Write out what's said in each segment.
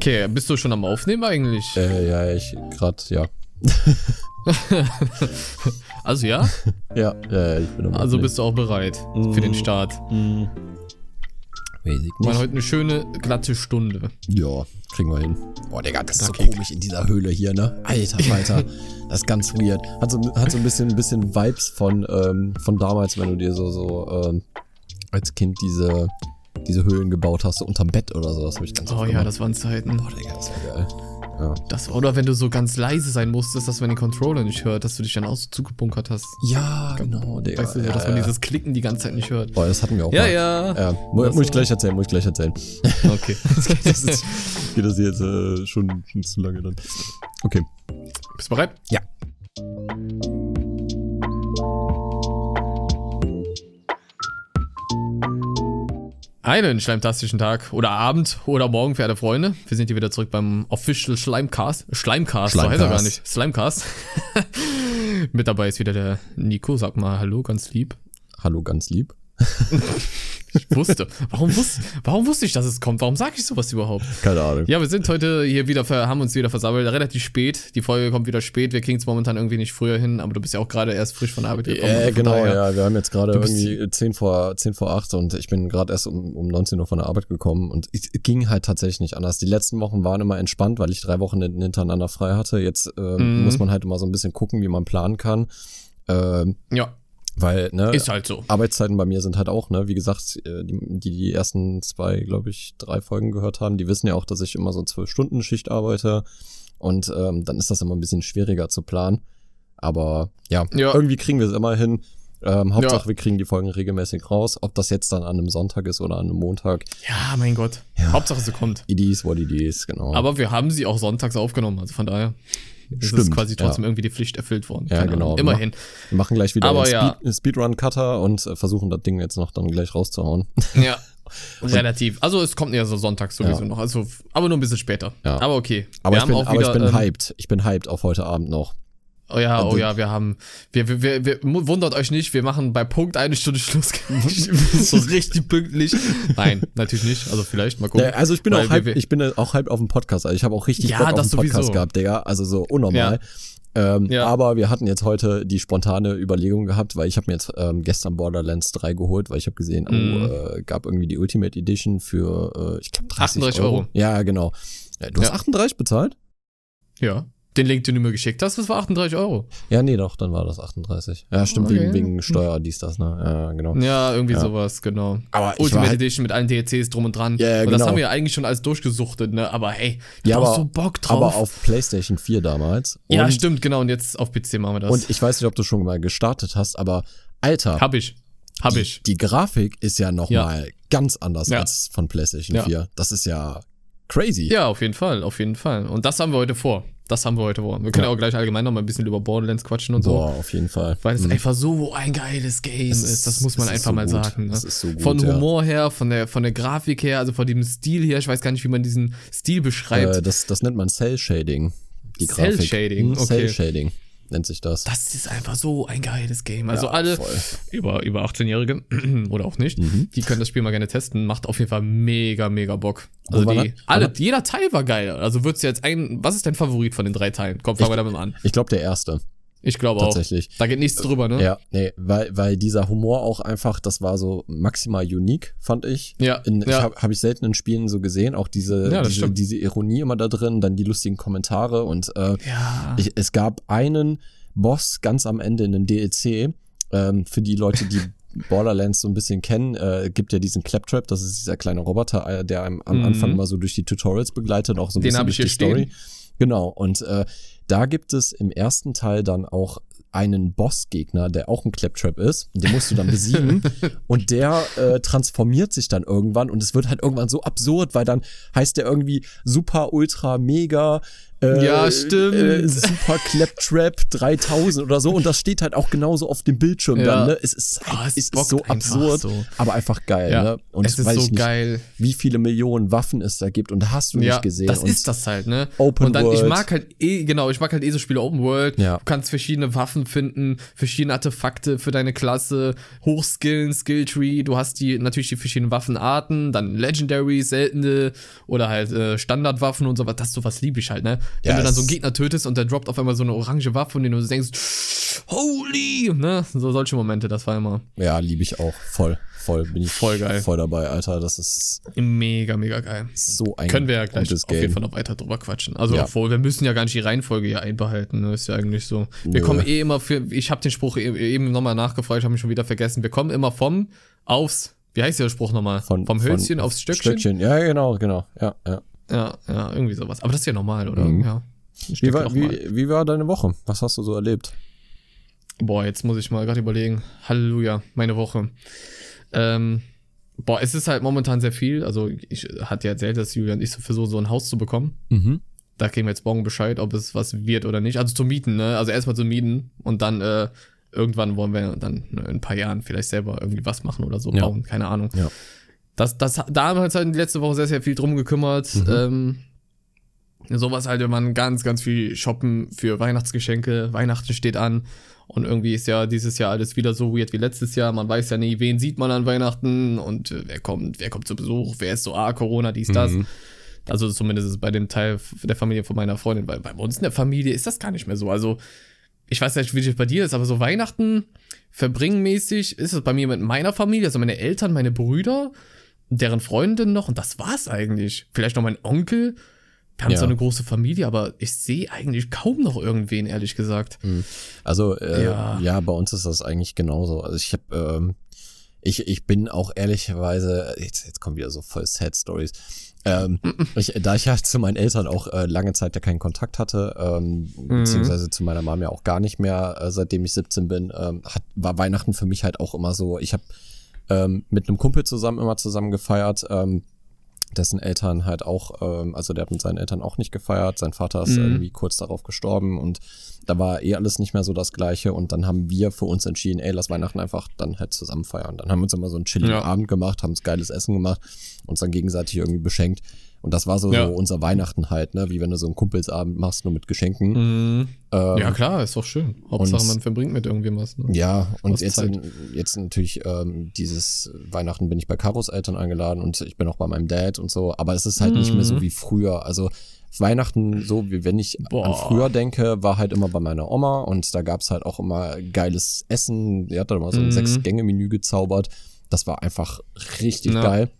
Okay, bist du schon am Aufnehmen eigentlich? Äh, ja, ich grad, ja. also ja? ja, ja, ich bin am Also bist du auch bereit mm. für den Start? Mm. Weiß ich nicht. Mal heute eine schöne, glatte Stunde. Ja, kriegen wir hin. Boah, Digga, das ist so komisch in dieser Höhle hier, ne? Alter, Alter. das ist ganz weird. Hat so, hat so ein bisschen, ein bisschen Vibes von, ähm, von damals, wenn du dir so, so, ähm, als Kind diese, diese Höhlen gebaut hast, so unterm Bett oder so. Das habe ich ganz Oh ja, gemacht. das waren Zeiten. Boah, Digga, das war geil. Ja. Das, oder wenn du so ganz leise sein musstest, dass man den Controller nicht hört, dass du dich dann auch so zugebunkert hast. Ja, genau, Digga. Weißt du, ja, dass man dieses Klicken die ganze Zeit nicht hört. Boah, das hatten wir auch Ja, mal. ja. ja. Muss, muss ich gleich erzählen, muss ich gleich erzählen. Okay. das ist, geht das jetzt äh, schon, schon zu lange dann. Okay. Bist du bereit? Ja. Einen schleimtastischen Tag oder Abend oder Morgen, verehrte Freunde. Wir sind hier wieder zurück beim Official Schleimcast. Schleimcast, so heißt er gar nicht. Slimecast. Mit dabei ist wieder der Nico. Sag mal Hallo, ganz lieb. Hallo, ganz lieb. Ich wusste. Warum wusste, warum wusste ich, dass es kommt? Warum sage ich sowas überhaupt? Keine Ahnung. Ja, wir sind heute hier wieder, haben uns wieder versammelt, relativ spät. Die Folge kommt wieder spät. Wir kriegen es momentan irgendwie nicht früher hin, aber du bist ja auch gerade erst frisch von der Arbeit gekommen. Ja, genau, daher, ja. Wir haben jetzt gerade irgendwie 10 vor, 10 vor 8 und ich bin gerade erst um, um 19 Uhr von der Arbeit gekommen und es ging halt tatsächlich nicht anders. Die letzten Wochen waren immer entspannt, weil ich drei Wochen hintereinander frei hatte. Jetzt ähm, mhm. muss man halt immer so ein bisschen gucken, wie man planen kann. Ähm, ja. Weil, ne, ist halt so. Arbeitszeiten bei mir sind halt auch, ne, wie gesagt, äh, die, die die ersten zwei, glaube ich, drei Folgen gehört haben, die wissen ja auch, dass ich immer so zwölf Stunden Schicht arbeite und ähm, dann ist das immer ein bisschen schwieriger zu planen. Aber ja, ja. irgendwie kriegen wir es immer hin. Ähm, Hauptsache, ja. wir kriegen die Folgen regelmäßig raus. Ob das jetzt dann an einem Sonntag ist oder an einem Montag. Ja, mein Gott. Ja. Hauptsache, sie kommt. It is what it is, genau. Aber wir haben sie auch sonntags aufgenommen, also von daher. Es Stimmt, ist quasi trotzdem ja. irgendwie die Pflicht erfüllt worden. Ja, Keine genau. Ahnung. Immerhin. Wir machen gleich wieder Aber einen ja. Speed, Speedrun-Cutter und äh, versuchen das Ding jetzt noch dann gleich rauszuhauen. Ja. Relativ. Also es kommt ja so sonntags sowieso ja. noch. Also, aber nur ein bisschen später. Ja. Aber okay. Aber, ich bin, aber wieder, ich bin ähm, hyped. Ich bin hyped auf heute Abend noch. Oh ja, oh ja, wir haben, wir, wir, wir, wir, wundert euch nicht, wir machen bei Punkt eine Stunde Schluss. so richtig pünktlich. Nein, natürlich nicht. Also vielleicht mal gucken. Ja, also ich bin auch hype, ich bin auch hype auf dem Podcast. Also ich habe auch richtig ja, Bock auf den Podcast sowieso. gehabt, Digga. Also so unnormal. Ja. Ähm, ja. Aber wir hatten jetzt heute die spontane Überlegung gehabt, weil ich habe mir jetzt ähm, gestern Borderlands 3 geholt, weil ich habe gesehen, oh, Mhm. oh, äh, gab irgendwie die Ultimate Edition für, äh, ich glaube 30 38 Euro. Euro. Ja, genau. Ja, du hast Ja. 38 bezahlt? Ja. Den Link, den du mir geschickt hast, das war 38 Euro. Ja, nee, doch, dann war das 38. Ja, stimmt, Okay. wegen, wegen Steuer, dies, das, ne? Ja, genau. Ja, irgendwie Ja. sowas, genau. Aber ich Ultimate halt, Edition mit allen DLCs drum und dran. Ja, ja, und das genau. haben wir ja eigentlich schon alles durchgesuchtet, ne? Aber hey, Ja, du hast aber- so Bock drauf. aber auf PlayStation 4 damals. ja, Und- stimmt, genau. Und jetzt auf PC machen wir das. Und ich weiß nicht, ob du schon mal gestartet hast, aber Alter, hab ich. Hab die, ich. die Grafik ist ja noch Ja. ganz anders Ja. als von PlayStation Ja. 4. Das ist ja crazy. Ja, auf jeden Fall, auf jeden Fall. Und das haben wir heute vor. Das haben wir heute vor. Wir können Ja. auch gleich allgemein noch mal ein bisschen über Borderlands quatschen und so. Boah, auf jeden Fall. Weil es Mhm. einfach so ein geiles Game Es ist, das muss man ist einfach so mal gut. sagen. Ne? Ist so gut, von ja. Humor her, von der, von der Grafik her, also von dem Stil her, ich weiß gar nicht, wie man diesen Stil beschreibt. Äh, das, das nennt man Cell Shading. Die Cell Grafik. Shading, Mhm, okay. Cell Shading nennt sich das. das ist einfach so ein geiles Game. Also Ja, alle voll. über, über 18-Jährige oder auch nicht, Mhm. die können das Spiel mal gerne testen. Macht auf jeden Fall mega, mega Bock. Also die, alle, jeder Teil war geil. Also würdest du jetzt ein, was ist dein Favorit von den drei Teilen? Komm, fangen wir damit an. Ich glaube, der erste. Ich glaube auch. Tatsächlich. Da geht nichts drüber, ne? Ja, nee, weil, weil dieser Humor auch einfach, das war so maximal unique, fand ich. Ja, In, Ich ja. habe hab ich selten in Spielen so gesehen, auch diese, Ja, diese, diese Ironie immer da drin, dann die lustigen Kommentare und äh, Ja. ich, es gab einen Boss ganz am Ende in einem DLC, ähm, für die Leute, die Borderlands so ein bisschen kennen, äh, gibt ja diesen Claptrap, das ist dieser kleine Roboter, äh, der einem am Mhm. Anfang mal so durch die Tutorials begleitet, auch so ein Den bisschen durch ich die hier Story. Genau, und äh, da gibt es im ersten Teil dann auch einen Bossgegner, der auch ein Claptrap ist. Den musst du dann besiegen. und der äh, transformiert sich dann irgendwann und es wird halt irgendwann so absurd, weil dann heißt der irgendwie super, ultra, mega Äh, Ja, stimmt. Äh, Super Claptrap 3000 oder so und das steht halt auch genauso auf dem Bildschirm Ja. dann, ne? Es ist, Ah, es ist so absurd, so. aber einfach geil, Ja, ne? Und es ist weiß so ich nicht, geil. wie viele Millionen Waffen es da gibt und hast du Ja, nicht gesehen. das und ist das halt, ne? Open und dann, ich World. mag halt eh, genau, ich mag halt eh so Spiele Open World. Ja. Du kannst verschiedene Waffen finden, verschiedene Artefakte für deine Klasse, Hochskillen, Skilltree. Du hast die, natürlich die verschiedenen Waffenarten, dann Legendary, seltene oder halt äh, Standardwaffen und so was. Das sowas liebe ich halt, ne? Wenn Ja, du dann so einen Gegner tötest und der droppt auf einmal so eine orange Waffe und den du denkst, holy, ne? So solche Momente, das war immer Ja, liebe ich auch. Voll, voll. Bin ich Voll geil. Voll dabei, Alter. Das ist mega, mega geil. so ein Können wir ja gleich auf jeden. Fall noch weiter drüber quatschen. Also Ja. obwohl, wir müssen ja gar nicht die Reihenfolge hier einbehalten, ne? Ist ja eigentlich so. Wir Nö. kommen eh immer für, ich habe den Spruch e- eben nochmal nachgefragt, ich habe mich schon wieder vergessen. Wir kommen immer vom aufs, wie heißt der Spruch nochmal? Von, vom Hölzchen aufs Stöckchen? Stöckchen. Ja, genau, genau. Ja, ja. Ja, ja, irgendwie sowas. Aber das ist ja normal, oder? Mhm. Ja. Wie war, wie, wie war deine Woche? Was hast du so erlebt? Boah, jetzt muss ich mal gerade überlegen. Halleluja, meine Woche. Ähm, boah, es ist halt momentan sehr viel. Also ich hatte ja erzählt, dass Julia und ich so versuchen, so ein Haus zu bekommen. Mhm. da kriegen wir jetzt morgen Bescheid, ob es was wird oder nicht. Also zu mieten, ne? Also erstmal zu mieten und dann äh, irgendwann wollen wir dann in ein paar Jahren vielleicht selber irgendwie was machen oder so Ja. bauen, keine Ahnung. Ja. Das, das, da haben wir uns halt letzte Woche sehr, sehr viel drum gekümmert. Mhm. Ähm, sowas halt, wenn man ganz, ganz viel shoppen für Weihnachtsgeschenke. Weihnachten steht an. Und irgendwie ist ja dieses Jahr alles wieder so weird wie letztes Jahr. Man weiß ja nie, wen sieht man an Weihnachten und äh, wer kommt, wer kommt zu Besuch, wer ist so, ah, Corona, dies, das. Mhm. Also zumindest ist es bei dem Teil der Familie von meiner Freundin. Bei, bei uns in der Familie ist das gar nicht mehr so. Also ich weiß nicht, wie das bei dir ist, aber so Weihnachten verbringenmäßig ist es bei mir mit meiner Familie, also meine Eltern, meine Brüder, deren Freundin noch und das war's eigentlich. Vielleicht noch mein Onkel. Wir haben Ja. so eine große Familie, aber ich sehe eigentlich kaum noch irgendwen, ehrlich gesagt. Also, äh, Ja. ja. bei uns ist das eigentlich genauso. Also ich habe, ähm, ich, ich bin auch ehrlicherweise, jetzt, jetzt kommen wieder so voll Sad Stories. Ähm, ich, da ich ja zu meinen Eltern auch äh, lange Zeit ja keinen Kontakt hatte, ähm, beziehungsweise zu meiner Mom ja auch gar nicht mehr, äh, seitdem ich 17 bin, ähm, hat, war Weihnachten für mich halt auch immer so, ich habe ähm, mit einem Kumpel zusammen immer zusammen gefeiert, ähm, dessen Eltern halt auch, ähm, also der hat mit seinen Eltern auch nicht gefeiert, sein Vater ist Mhm. irgendwie kurz darauf gestorben und da war eh alles nicht mehr so das Gleiche und dann haben wir für uns entschieden, ey, lass Weihnachten einfach dann halt zusammen feiern. Dann haben wir uns immer so einen chilligen Ja. Abend gemacht, haben uns geiles Essen gemacht, uns dann gegenseitig irgendwie beschenkt und das war so, Ja. so unser Weihnachten halt, ne, wie wenn du so einen Kumpelsabend machst, nur mit Geschenken. Mhm. Ähm, ja, klar, ist doch schön. Hauptsache, und- man verbringt mit irgendwem was. Ne? ja, und Aus jetzt, Zeit. jetzt natürlich ähm, dieses Weihnachten bin ich bei Karos Eltern eingeladen und ich bin auch bei meinem Dad und so, aber es ist halt nicht mehr so Mhm. wie früher. Also Weihnachten, so wie wenn ich Boah. an früher denke, war halt immer bei meiner Oma und da gab's halt auch immer geiles Essen. Die hat da immer so ein Mhm. Sechs-Gänge-Menü gezaubert. Das war einfach richtig Ja. geil.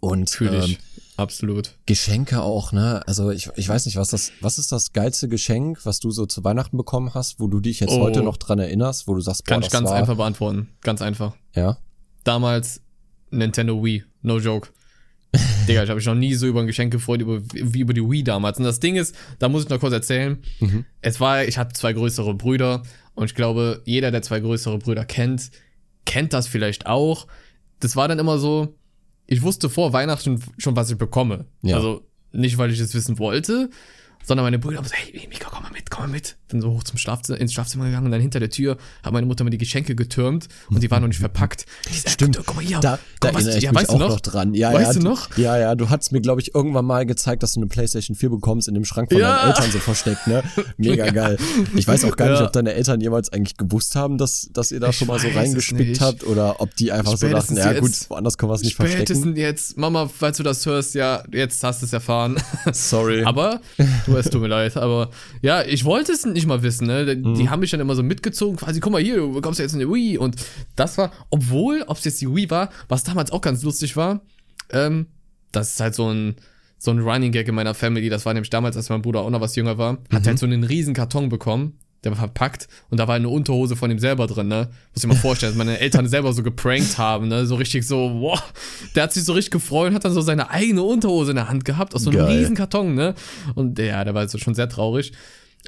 Und Fühle ich. ähm, Absolut. Geschenke auch, ne? Also ich, ich weiß nicht, was das, was ist das geilste Geschenk, was du so zu Weihnachten bekommen hast, wo du dich jetzt Oh. heute noch dran erinnerst, wo du sagst, boah, Kann ich das ganz war, einfach beantworten. Ganz einfach. ja. damals Nintendo Wii. No joke. Digga, ich habe mich noch nie so über ein Geschenk gefreut, über, wie über die Wii damals. Und das Ding ist, da muss ich noch kurz erzählen. Mhm. Es war, ich hatte zwei größere Brüder und ich glaube, jeder, der zwei größere Brüder kennt, kennt das vielleicht auch. Das war dann immer so, ich wusste vor Weihnachten schon, was ich bekomme. Ja. Also nicht, weil ich es wissen wollte, sondern meine Brüder haben so, hey, Mika, komm mal mit, komm mal mit. Dann so hoch zum Schlafzimmer, ins Schlafzimmer gegangen und dann hinter der Tür hat meine Mutter mir die Geschenke getürmt und die waren noch nicht verpackt. Ich sag, Stimmt. Guck mal hier. Da, da guck, was, erinnere ich ja, mich auch noch? noch dran. Ja, Weißt ja, du noch? Ja, ja, du hast mir, glaube ich, irgendwann mal gezeigt, dass du eine Playstation 4 bekommst in dem Schrank von Ja. deinen Eltern so versteckt, ne? Mega geil. Ich weiß auch gar nicht, ob deine Eltern jemals eigentlich gewusst haben, dass, dass ihr da Ich schon mal so reingespickt habt oder ob die einfach so dachten, ja gut, woanders können wir es nicht verstecken. Spätestens jetzt, Mama, falls du das hörst, ja, jetzt hast du es erfahren. Sorry. Aber, du, es tut mir leid, aber ja, ich wollte es nicht mal wissen, ne? Die, Mhm. die haben mich dann immer so mitgezogen, quasi, guck mal hier, du bekommst ja jetzt eine Wii. Und das war, obwohl, ob es jetzt die Wii war, was damals auch ganz lustig war, ähm, das ist halt so ein, so ein Running Gag in meiner Family, das war nämlich damals, als mein Bruder auch noch was jünger war, hat Mhm. halt so einen riesen Karton bekommen, der war verpackt und da war eine Unterhose von ihm selber drin, ne? Muss ich mal vorstellen, dass meine Eltern selber so geprankt haben, ne? So richtig so, wow. Der hat sich so richtig gefreut und hat dann so seine eigene Unterhose in der Hand gehabt, aus so einem Geil. riesen Karton, ne? Und ja, der war also schon sehr traurig.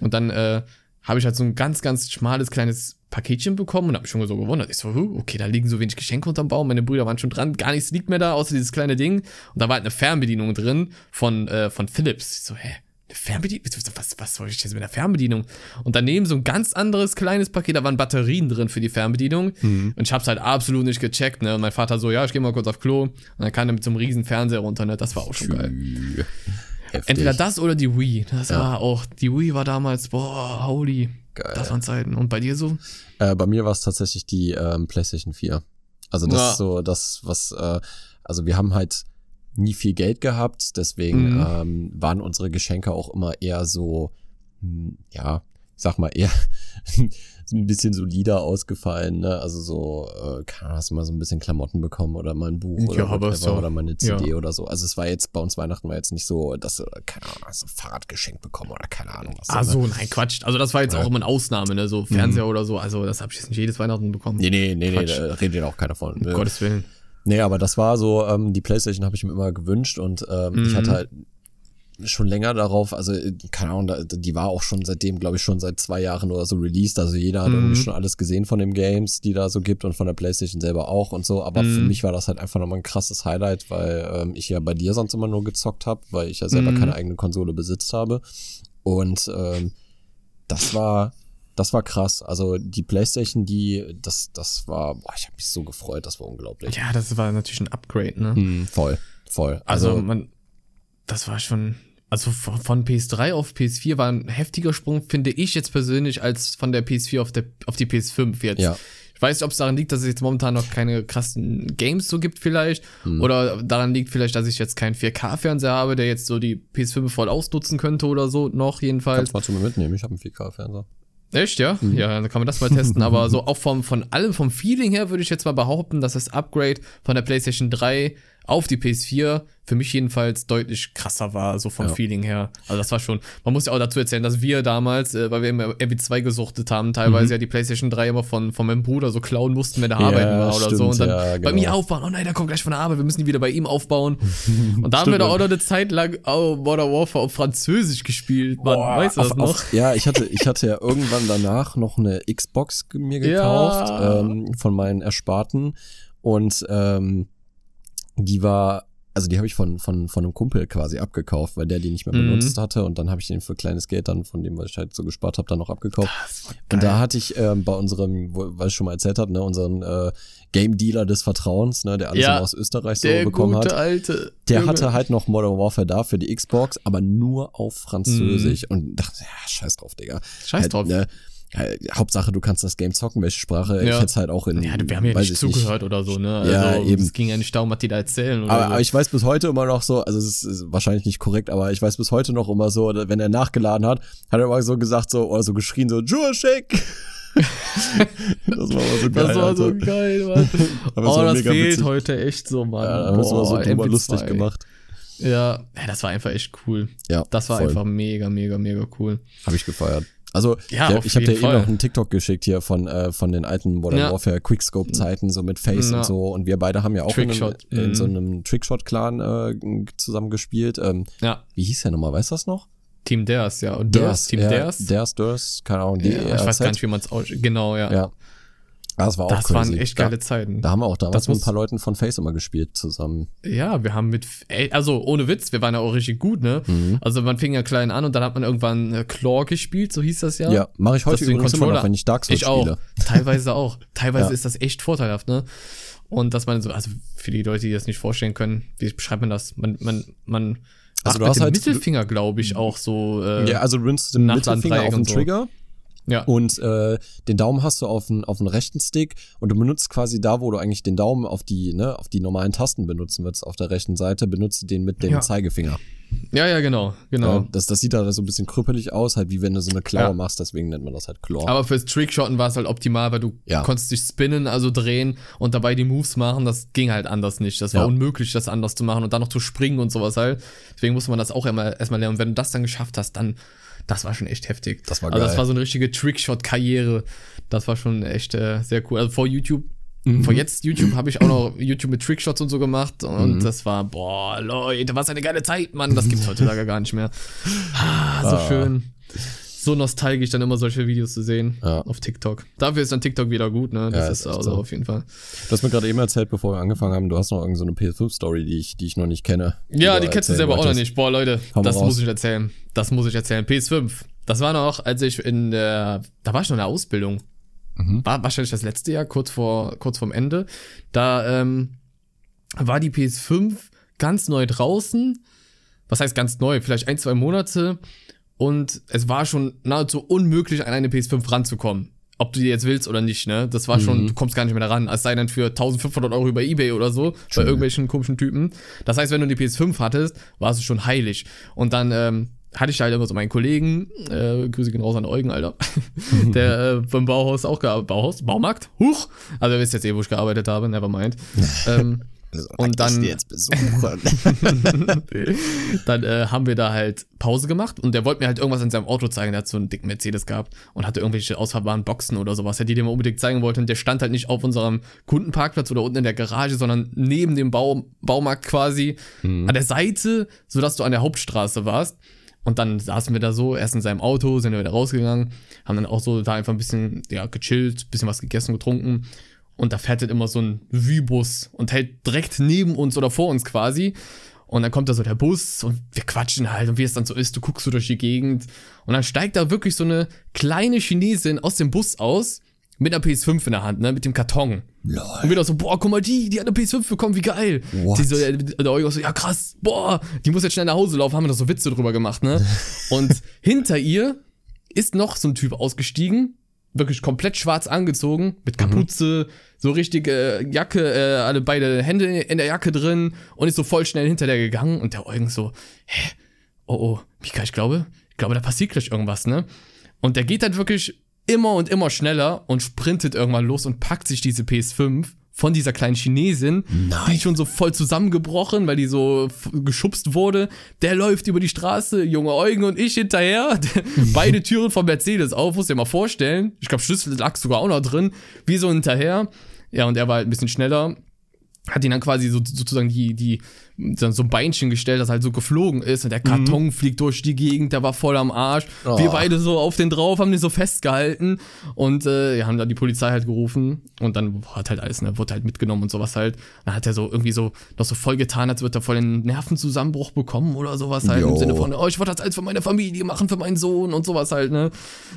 Und dann äh, habe ich halt so ein ganz, ganz schmales kleines Paketchen bekommen und habe mich schon so gewundert. Ich so, okay, da liegen so wenig Geschenke unterm Baum. Meine Brüder waren schon dran. Gar nichts liegt mehr da, außer dieses kleine Ding. Und da war halt eine Fernbedienung drin von, äh, von Philips. Ich so, hä? Fernbedienung? Was, was soll ich jetzt mit der Fernbedienung? Und daneben so ein ganz anderes kleines Paket, da waren Batterien drin für die Fernbedienung. Mhm. Und ich hab's halt absolut nicht gecheckt, ne? Und mein Vater so, ja, ich geh mal kurz auf Klo. Und dann kam er mit so einem riesen Fernseher runter, ne? Das war auch schon geil. Heftig. Entweder das oder die Wii. Das ja. war auch, die Wii war damals, boah, holy. Geil. Das waren Zeiten. Und bei dir so? Äh, bei mir war es tatsächlich die ähm, PlayStation 4. Also das ja. ist so das, was, äh, also wir haben halt nie viel Geld gehabt, deswegen mhm. ähm, waren unsere Geschenke auch immer eher so, hm, ja, ich sag mal eher ein bisschen solider ausgefallen, ne? Also so, äh, hast du mal so ein bisschen Klamotten bekommen oder mal ein Buch oder, ja, so, oder mal eine CD ja. oder so. Also es war jetzt, bei uns Weihnachten war jetzt nicht so, dass du, keine Ahnung, hast ein Fahrrad geschenkt bekommen oder keine Ahnung was. Ah, so, ne? nein, Quatsch. Also das war jetzt ja. auch immer eine Ausnahme, ne? So Fernseher mhm. oder so. Also das habe ich jetzt nicht jedes Weihnachten bekommen. Nee, nee, nee, Quatsch. nee, da redet ja auch keiner von. Um ne? Gottes Willen. Nee, aber das war so, ähm, die Playstation habe ich mir immer gewünscht und ähm, mhm. ich hatte halt schon länger darauf, also keine Ahnung, die war auch schon seitdem, glaube ich, schon seit zwei Jahren oder so released. Also jeder hat mhm. irgendwie schon alles gesehen von den Games, die da so gibt und von der PlayStation selber auch und so. Aber mhm. für mich war das halt einfach nochmal ein krasses Highlight, weil ähm, ich ja bei dir sonst immer nur gezockt habe, weil ich ja selber mhm. keine eigene Konsole besitzt habe. Und ähm, das war, das war krass. Also die PlayStation, die, das, das war, boah, ich habe mich so gefreut, das war unglaublich. Ja, das war natürlich ein Upgrade, ne? Mhm, voll, voll. Also, also man, das war schon, also von PS3 auf PS4 war ein heftiger Sprung, finde ich jetzt persönlich, als von der PS4 auf, der, auf die PS5 jetzt. Ja. Ich weiß nicht, ob es daran liegt, dass es jetzt momentan noch keine krassen Games so gibt vielleicht. Hm. Oder daran liegt vielleicht, dass ich jetzt keinen 4K-Fernseher habe, der jetzt so die PS5 voll ausnutzen könnte oder so noch jedenfalls. Kannst mal zu mir mitnehmen, ich habe einen 4K-Fernseher. Echt, ja? Mhm. Ja, dann kann man das mal testen. Aber so auch vom, von allem, vom Feeling her würde ich jetzt mal behaupten, dass das Upgrade von der PlayStation 3 auf die PS4 für mich jedenfalls deutlich krasser war, so vom ja. Feeling her. Also das war schon, man muss ja auch dazu erzählen, dass wir damals, äh, weil wir immer MW2 gesuchtet haben, teilweise mhm. ja die PlayStation 3 immer von, von meinem Bruder so klauen mussten, wenn der ja, arbeiten war oder stimmt, so. Und dann ja, genau. bei mir aufbauen, oh nein, der kommt gleich von der Arbeit, wir müssen die wieder bei ihm aufbauen. Und da haben wir da auch noch eine Zeit lang oh, Modern Warfare auf Französisch gespielt, man. Boah, weißt du das noch? Auf, ja, ich hatte, ich hatte ja irgendwann danach noch eine Xbox mir gekauft, ähm, von meinen Ersparten. Und ähm, die war, also die habe ich von, von, von einem Kumpel quasi abgekauft, weil der die nicht mehr mhm. benutzt hatte und dann habe ich den für kleines Geld dann von dem, was ich halt so gespart habe, dann noch abgekauft. Und da hatte ich ähm, bei unserem, was ich schon mal erzählt habe, ne, unseren äh, Game Dealer des Vertrauens, ne, der alles ja, aus Österreich so bekommen hat. Alte der Junge. hatte halt noch Modern Warfare da für die Xbox, aber nur auf Französisch mhm. und dachte, ja, scheiß drauf, Digga. Scheiß halt, drauf. Ne, Hauptsache, du kannst das Game zocken, welche Sprache. Ja. Ich hätte halt auch in. Ja, wir haben ja nicht zugehört nicht. oder so, ne? Also, ja, eben. Es ging ja nicht darum, was die da erzählen. Oder aber, so. aber ich weiß bis heute immer noch so, also es ist, wahrscheinlich nicht korrekt, aber ich weiß bis heute noch immer so, wenn er nachgeladen hat, hat er immer so gesagt, so, oder so geschrien, so, Jurashek! das war aber so geil. Das war Alter. so geil, Mann. oh, das fehlt witzig. heute echt so, Mann. Ja, da haben wir so drüber lustig gemacht. Ja, ja, das war einfach echt cool. Ja. Das war voll. einfach mega, mega, mega cool. Habe ich gefeiert. Also, ja, ich habe dir eben noch einen TikTok geschickt hier von, äh, von den alten Modern ja. Warfare Quickscope-Zeiten, so mit Face ja. und so. Und wir beide haben ja auch in, einem, in, so mhm. einem Trickshot-Clan äh, zusammen gespielt. Ähm, ja. Wie hieß der nochmal? Weißt du das noch? Team Ders, ja. Und Ders, Team ja, Ders. Ders, Ders, keine Ahnung. Ja, ich weiß gar nicht, wie man es Genau, ja. Ja. Ah, das war auch Das crazy. waren echt geile da, Zeiten. Da haben wir auch damals mit ein paar Leuten von Face immer gespielt zusammen. Ja, wir haben mit, ey, also ohne Witz, wir waren ja auch richtig gut, ne? Mhm. Also man fing ja klein an und dann hat man irgendwann äh, Claw gespielt, so hieß das ja. Ja, mache ich heute übrigens immer noch, wenn ich Dark Souls ich spiele. Auch. Teilweise auch. Teilweise ja. ist das echt vorteilhaft, ne? Und dass man so, also für die Leute, die das nicht vorstellen können, wie beschreibt man das? Man, man, man also du hast halt Mittelfinger, glaube ich, auch so. Äh, ja, also du nimmst den Mittelfinger auf den so. Ja. Und äh, den Daumen hast du auf den, auf den rechten Stick und du benutzt quasi da, wo du eigentlich den Daumen auf die, ne, auf die normalen Tasten benutzen würdest, auf der rechten Seite, benutzt du den mit dem ja. Zeigefinger. Ja, ja, genau, genau. Ja, das, das sieht da so ein bisschen krüppelig aus, halt wie wenn du so eine Klaue ja. machst, deswegen nennt man das halt Claw. Aber fürs Trickshotten war es halt optimal, weil du ja. konntest dich spinnen, also drehen und dabei die Moves machen, das ging halt anders nicht. Das war unmöglich, das anders zu machen und dann noch zu springen und sowas halt. Deswegen musste man das auch erstmal lernen. Und wenn du das dann geschafft hast, dann das war schon echt heftig. Das war geil. Also das war so eine richtige Trickshot-Karriere. Das war schon echt äh, sehr cool. Also vor YouTube Mhm. Vor jetzt YouTube habe ich auch noch YouTube mit Trickshots und so gemacht und mhm. das war, boah, Leute, was eine geile Zeit, Mann. Das gibt's heutzutage gar nicht mehr. Ah, so ah. schön. So nostalgisch, dann immer solche Videos zu sehen Ja. auf TikTok. Dafür ist dann TikTok wieder gut, ne? Das Ja, ist also so. auf jeden Fall. Du hast mir gerade eben erzählt, bevor wir angefangen haben, du hast noch irgendeine so eine PS5-Story, die ich, die ich noch nicht kenne. Ja, die kennst du selber auch noch nicht. Boah, Leute, mal das raus. muss ich erzählen. Das muss ich erzählen. PS5. Das war noch, als ich in der, da war ich noch in der Ausbildung. Mhm. War wahrscheinlich das letzte Jahr, kurz vor, kurz vorm Ende. Da ähm, war die PS5 ganz neu draußen. Was heißt ganz neu? Vielleicht ein, zwei Monate. Und es war schon nahezu unmöglich, an eine PS5 ranzukommen. Ob du die jetzt willst oder nicht, ne? Das war schon, du kommst gar nicht mehr daran. Es sei denn für 1500 Euro über Ebay oder so, bei irgendwelchen komischen Typen. Das heißt, wenn du die PS5 hattest, warst du schon heilig. Und dann ähm, hatte ich halt immer so meinen Kollegen, äh, Grüße gehen raus an Eugen, Alter, der äh, beim Bauhaus auch gearbeitet, Bauhaus, Baumarkt, huch, also ihr wisst jetzt eh, wo ich gearbeitet habe, never mind. ähm, Also, Und dann- ich die jetzt besuchen. dann äh, haben wir da halt Pause gemacht und der wollte mir halt irgendwas in seinem Auto zeigen. Der hat so einen dicken Mercedes gehabt und hatte irgendwelche ausfahrbaren Boxen oder sowas, die der mir unbedingt zeigen wollte. Und der stand halt nicht auf unserem Kundenparkplatz oder unten in der Garage, sondern neben dem Bau, Baumarkt quasi an der Seite, sodass du an der Hauptstraße warst. Und dann saßen wir da so, erst in seinem Auto, sind wir wieder rausgegangen, haben dann auch so da einfach ein bisschen, ja, gechillt, bisschen was gegessen, getrunken. Und da fährt halt immer so ein Vue-Bus und hält direkt neben uns oder vor uns quasi. Und dann kommt da so der Bus und wir quatschen halt und wie es dann so ist, du guckst so durch die Gegend und dann steigt da wirklich so eine kleine Chinesin aus dem Bus aus mit einer PS5 in der Hand, ne, mit dem Karton. Und Lol. wieder so, boah, guck mal, die, die hat eine PS5 bekommen, wie geil. What? Die so, der Eugen so, ja krass, boah, die muss jetzt schnell nach Hause laufen, haben wir da so Witze drüber gemacht, ne? Und hinter ihr ist noch so ein Typ ausgestiegen, wirklich komplett schwarz angezogen, mit Kapuze, so richtige Jacke, äh, alle beide Hände in der Jacke drin und ist so voll schnell hinter der gegangen und der Eugen so, hä, oh oh, Mika, ich glaube, ich glaube, da passiert gleich irgendwas, ne? Und der geht halt wirklich immer und immer schneller und sprintet irgendwann los und packt sich diese PS5 von dieser kleinen Chinesin, Nein. die schon so voll zusammengebrochen, weil die so geschubst wurde. Der läuft über die Straße, junge Eugen und ich hinterher. Beide Türen vom Mercedes auf, muss dir mal vorstellen. Ich glaube, Schlüssel lag sogar auch noch drin. Wir so hinterher. Ja, und er war halt ein bisschen schneller hat ihn dann quasi so, sozusagen die, die, so ein Beinchen gestellt, das halt so geflogen ist und der Karton fliegt durch die Gegend, der war voll am Arsch. Oh. Wir beide so auf den drauf, haben den so festgehalten und äh, ja, haben dann die Polizei halt gerufen und dann hat halt alles, ne, wurde halt mitgenommen und sowas halt. Dann hat er so irgendwie so noch so voll getan, als würde er voll einen Nervenzusammenbruch bekommen oder sowas halt im Jo. Sinne von, oh, ich wollte das alles für meine Familie machen, für meinen Sohn und sowas halt, ne.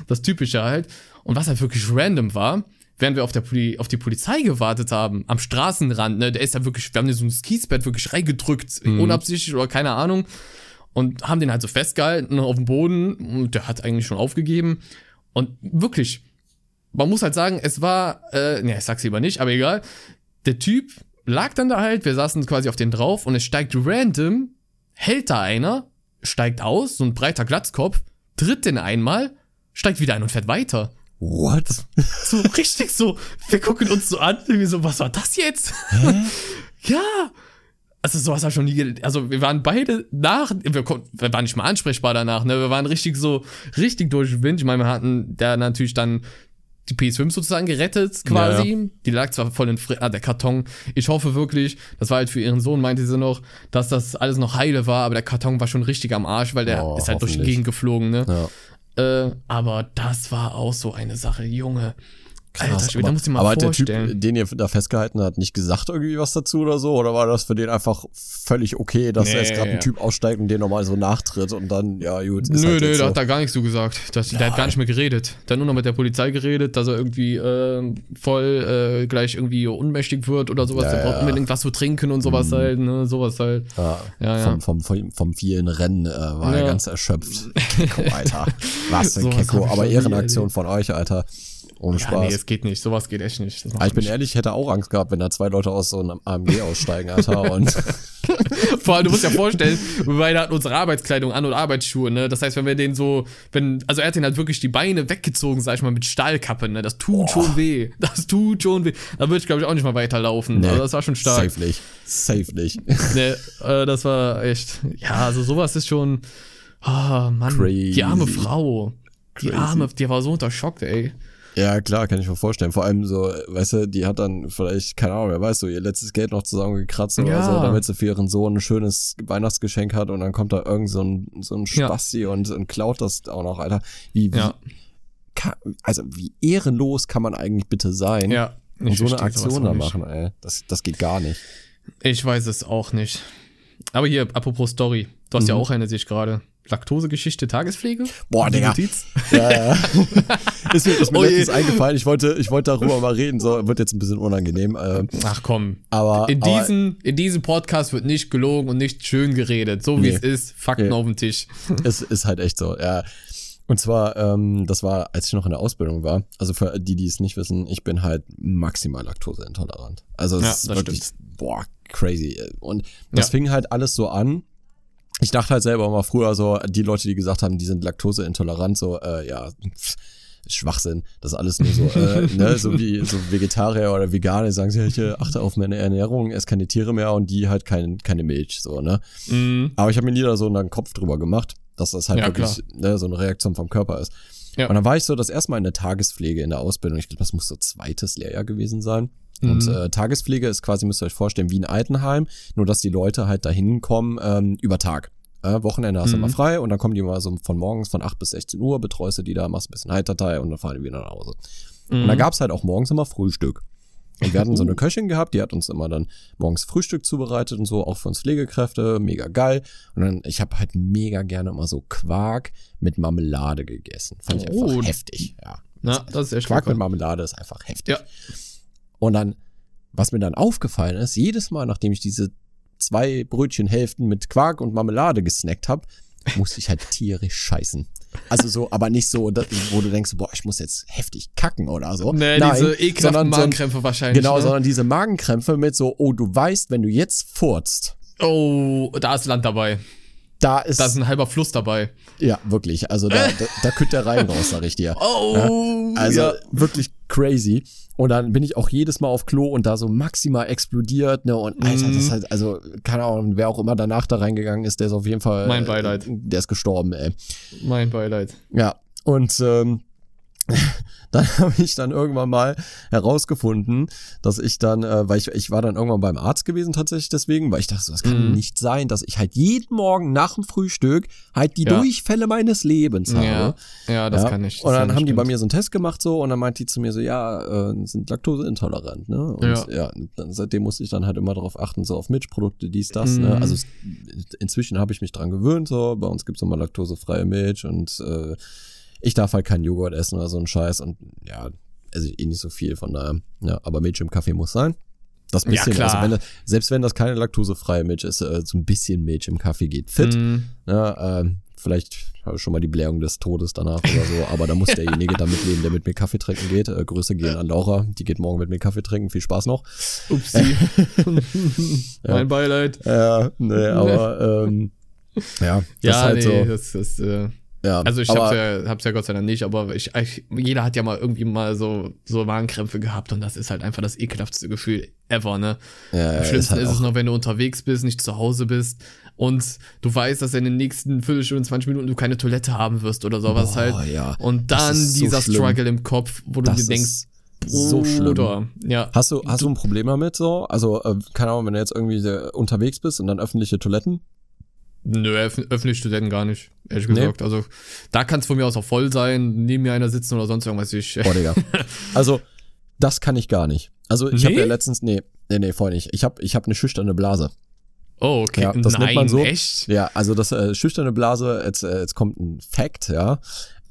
Das Typische halt. Und was halt wirklich random war, während wir auf, der Poli auf die Polizei gewartet haben, am Straßenrand, ne, der ist ja wirklich, wir haben den so ein Kiesbett wirklich reingedrückt, unabsichtlich oder keine Ahnung, und haben den halt so festgehalten auf dem Boden und der hat eigentlich schon aufgegeben. Und wirklich, man muss halt sagen, es war, äh, ne, ich sag's lieber nicht, aber egal, der Typ lag dann da halt, wir saßen quasi auf den drauf und es steigt random, hält da einer, steigt aus, so ein breiter Glatzkopf, tritt den einmal, steigt wieder ein und fährt weiter. What? So richtig so, wir gucken uns so an, irgendwie so, was war das jetzt? ja. Also sowas hat schon nie, also wir waren beide nach, wir, kon- wir waren nicht mal ansprechbar danach, ne, wir waren richtig so, richtig durch den Wind. Ich meine, wir hatten der natürlich dann die PS5 sozusagen gerettet quasi. Ja, Die lag zwar voll in Fri ah, der Karton. Ich hoffe wirklich, das war halt für ihren Sohn, meinte sie noch, dass das alles noch heile war, aber der Karton war schon richtig am Arsch, weil der Oh, ist halt durch die. Gegend geflogen, ne. Ja. Äh, aber das war auch so eine Sache, Junge. Alter, Krass, da musst du dir mal aber hat der vorstellen. Typ, den ihr da festgehalten habt, nicht gesagt irgendwie was dazu oder so? Oder war das für den einfach völlig okay, dass Nee, jetzt gerade ein ja. Typ aussteigt und den normal so nachtritt und dann, ja, gut, ist Nö, halt nö, da so. hat er gar nichts so gesagt. Das, der hat gar nicht mehr geredet. Der hat nur noch mit der Polizei geredet, dass er irgendwie äh, voll äh, gleich irgendwie ohnmächtig wird oder sowas. Ja, der braucht unbedingt was zu trinken und sowas halt, ne, sowas halt. Ja, Ja. Vom, vom, vom, vielen Rennen äh, war er ganz erschöpft. Kecko, Alter. Was ein Sowas Kecko. ich Aber Ehrenaktion von euch, Alter. Ohne Ja, Spaß. nee, es geht nicht. Sowas geht echt nicht. Aber ich bin nicht. ehrlich, ich hätte auch Angst gehabt, wenn da zwei Leute aus so einem AMG aussteigen, Alter. Und Vor allem, du musst ja vorstellen, wir beide hatten unsere Arbeitskleidung an und Arbeitsschuhe, ne? Das heißt, wenn wir den so, wenn, also er hat den halt wirklich die Beine weggezogen, sag ich mal, mit Stahlkappe, ne? Das tut schon weh. Das tut schon weh. Da würde ich, glaube ich, auch nicht mal weiterlaufen. Nee. Also das war schon stark. safe nicht. Safe nicht. Nee, äh, das war echt. Ja, also sowas ist schon. Ah, Mann. Crazy. Die arme Frau. Die Crazy. arme, die war so unter Schock, ey. Ja, klar, kann ich mir vorstellen. Vor allem so, weißt du, die hat dann vielleicht, keine Ahnung, wer weiß so, ihr letztes Geld noch zusammengekratzt oder Ja. so, damit sie für ihren Sohn ein schönes Weihnachtsgeschenk hat und dann kommt da irgend so ein, so ein Ja. Spasti und, und klaut das auch noch, Alter. Wie, wie, Ja, ka- also wie ehrenlos kann man eigentlich bitte sein ja. und so eine Aktion da machen, ey. Das, das geht gar nicht. Ich weiß es auch nicht. Aber hier, apropos Story. Du hast ja auch eine, sehe ich gerade. Laktosegeschichte, Tagespflege? Boah, Digga. Notiz? Ja, ja. ist mir, ist mir Oh letztens eingefallen, ich wollte, ich wollte darüber mal reden, so, wird jetzt ein bisschen unangenehm, äh, Ach komm. aber, In aber diesem, in diesem Podcast wird nicht gelogen und nicht schön geredet. So wie Nee. es ist, Fakten Nee. auf dem Tisch. es ist halt echt so, ja. Und zwar, ähm, das war, als ich noch in der Ausbildung war. Also für die, die es nicht wissen, ich bin halt maximal laktoseintolerant. Also es Ja, ist wirklich, boah, crazy. Und das Ja. fing halt alles so an. Ich dachte halt selber mal früher so, die Leute, die gesagt haben, die sind laktoseintolerant, so, äh, ja, pff, Schwachsinn. Das ist alles nur so, äh, ne, so wie so Vegetarier oder Veganer, sagen sie, ich achte auf meine Ernährung, esse keine Tiere mehr und die halt kein, keine Milch, so, ne. Mhm. Aber ich habe mir nie da so einen Kopf drüber gemacht, dass das halt Ja, wirklich ne, so eine Reaktion vom Körper ist. Ja. Und dann war ich so das erste Mal in der Tagespflege in der Ausbildung. Ich glaube, das muss so zweites Lehrjahr gewesen sein. Und Mhm. äh, Tagespflege ist quasi, müsst ihr euch vorstellen, wie ein Altenheim, nur dass die Leute halt dahin kommen ähm, über Tag. Äh, Wochenende hast du Mhm. immer frei und dann kommen die mal so von morgens von 8 bis 16 Uhr, betreust du die da, machst ein bisschen Heiterteil und dann fahren die wieder nach Hause. Und Mhm. da gab's halt auch morgens immer Frühstück. Und wir hatten so eine Köchin gehabt, die hat uns immer dann morgens Frühstück zubereitet und so, auch für uns Pflegekräfte, mega geil. Und dann, ich habe halt mega gerne immer so Quark mit Marmelade gegessen. Fand ich einfach Oh. heftig, ja. Na, das ist echt Quark mit lecker. Marmelade ist einfach heftig. Ja. Und dann, was mir dann aufgefallen ist, jedes Mal, nachdem ich diese zwei Brötchenhälften mit Quark und Marmelade gesnackt habe, musste ich halt tierisch scheißen. Also so, aber nicht so, wo du denkst, boah, ich muss jetzt heftig kacken oder so. Nee, Nein, diese ekelhaften so Magenkrämpfe wahrscheinlich. Genau, ne? sondern diese Magenkrämpfe mit so, oh, du weißt, wenn du jetzt furzt, Oh, da ist Land dabei. Da ist, Da ist ein halber Fluss dabei. ja, wirklich, also da, da, da kütt der Rein raus, sag ich dir. Oh, Also ja. wirklich crazy. Und dann bin ich auch jedes Mal auf Klo und da so maximal explodiert, ne? Und Alter, das ist Mhm. halt, also, keine Ahnung, wer auch immer danach da reingegangen ist, der ist auf jeden Fall. Mein Beileid. Äh, der ist gestorben, ey. Mein Beileid. Ja. Und ähm, dann habe ich dann irgendwann mal herausgefunden, dass ich dann, äh, weil ich, ich war dann irgendwann beim Arzt gewesen tatsächlich deswegen, weil ich dachte, so, das kann Mhm. nicht sein, dass ich halt jeden Morgen nach dem Frühstück halt die Ja. Durchfälle meines Lebens habe. Ja, ja, das ja. kann ich. Das und dann haben die bei stimmt. mir so einen Test gemacht so und dann meint die zu mir so, ja, äh, sind laktoseintolerant, ne? Und Ja. ja, dann, seitdem musste ich dann halt immer darauf achten, so auf Milchprodukte, dies, das, ne? Mhm. Also es, inzwischen habe ich mich dran gewöhnt, so bei uns gibt's immer laktosefreie Milch und äh, ich darf halt keinen Joghurt essen oder so ein Scheiß und ja, also eh nicht so viel von daher, ja, aber Milch im Kaffee muss sein. Das Ja, bisschen, klar. also wenn das, selbst wenn das keine laktosefreie Milch ist, äh, so ein bisschen Milch im Kaffee geht fit. Mhm. Ja, ähm, vielleicht habe ich schon mal die Blähung des Todes danach oder so, aber da muss derjenige damit leben, der mit mir Kaffee trinken geht. Äh, Grüße gehen an Laura, die geht morgen mit mir Kaffee trinken. Viel Spaß noch. Upsi. Ja. Mein Beileid. Ja, nee, aber ähm, ja, das Ja, ist halt nee, so. das ist, äh, Ja, also ich hab's ja, hab's ja Gott sei Dank nicht, aber ich, ich, jeder hat ja mal irgendwie mal so, so Magenkrämpfe gehabt und das ist halt einfach das ekelhaftste Gefühl ever, ne? ja, Am ist schlimmsten halt ist es noch, wenn du unterwegs bist, nicht zu Hause bist und du weißt, dass in den nächsten Viertelstunde, 20 Minuten du keine Toilette haben wirst oder sowas Boah, halt. ja. Und dann ist so dieser schlimm. Struggle im Kopf, wo du Das dir denkst, ist so schlimm. Bruder, ja. Hast du, hast du ein Problem damit so? Also, äh, keine Ahnung, wenn du jetzt irgendwie äh, unterwegs bist und dann öffentliche Toiletten? Nö, öff öffentlich Studenten gar nicht, ehrlich Nee. gesagt. Also da kann es von mir aus auch voll sein, neben mir einer sitzen oder sonst irgendwas. Ich, Boah, Digga. Also, das kann ich gar nicht. Also, ich habe Nee? ja letztens, nee, nee, nee, voll nicht. Ich habe ich hab eine schüchterne Blase. oh, okay. Ja, das Nein, nennt man so. echt? Ja, also das äh, schüchterne Blase, jetzt, äh, jetzt kommt ein Fact, ja.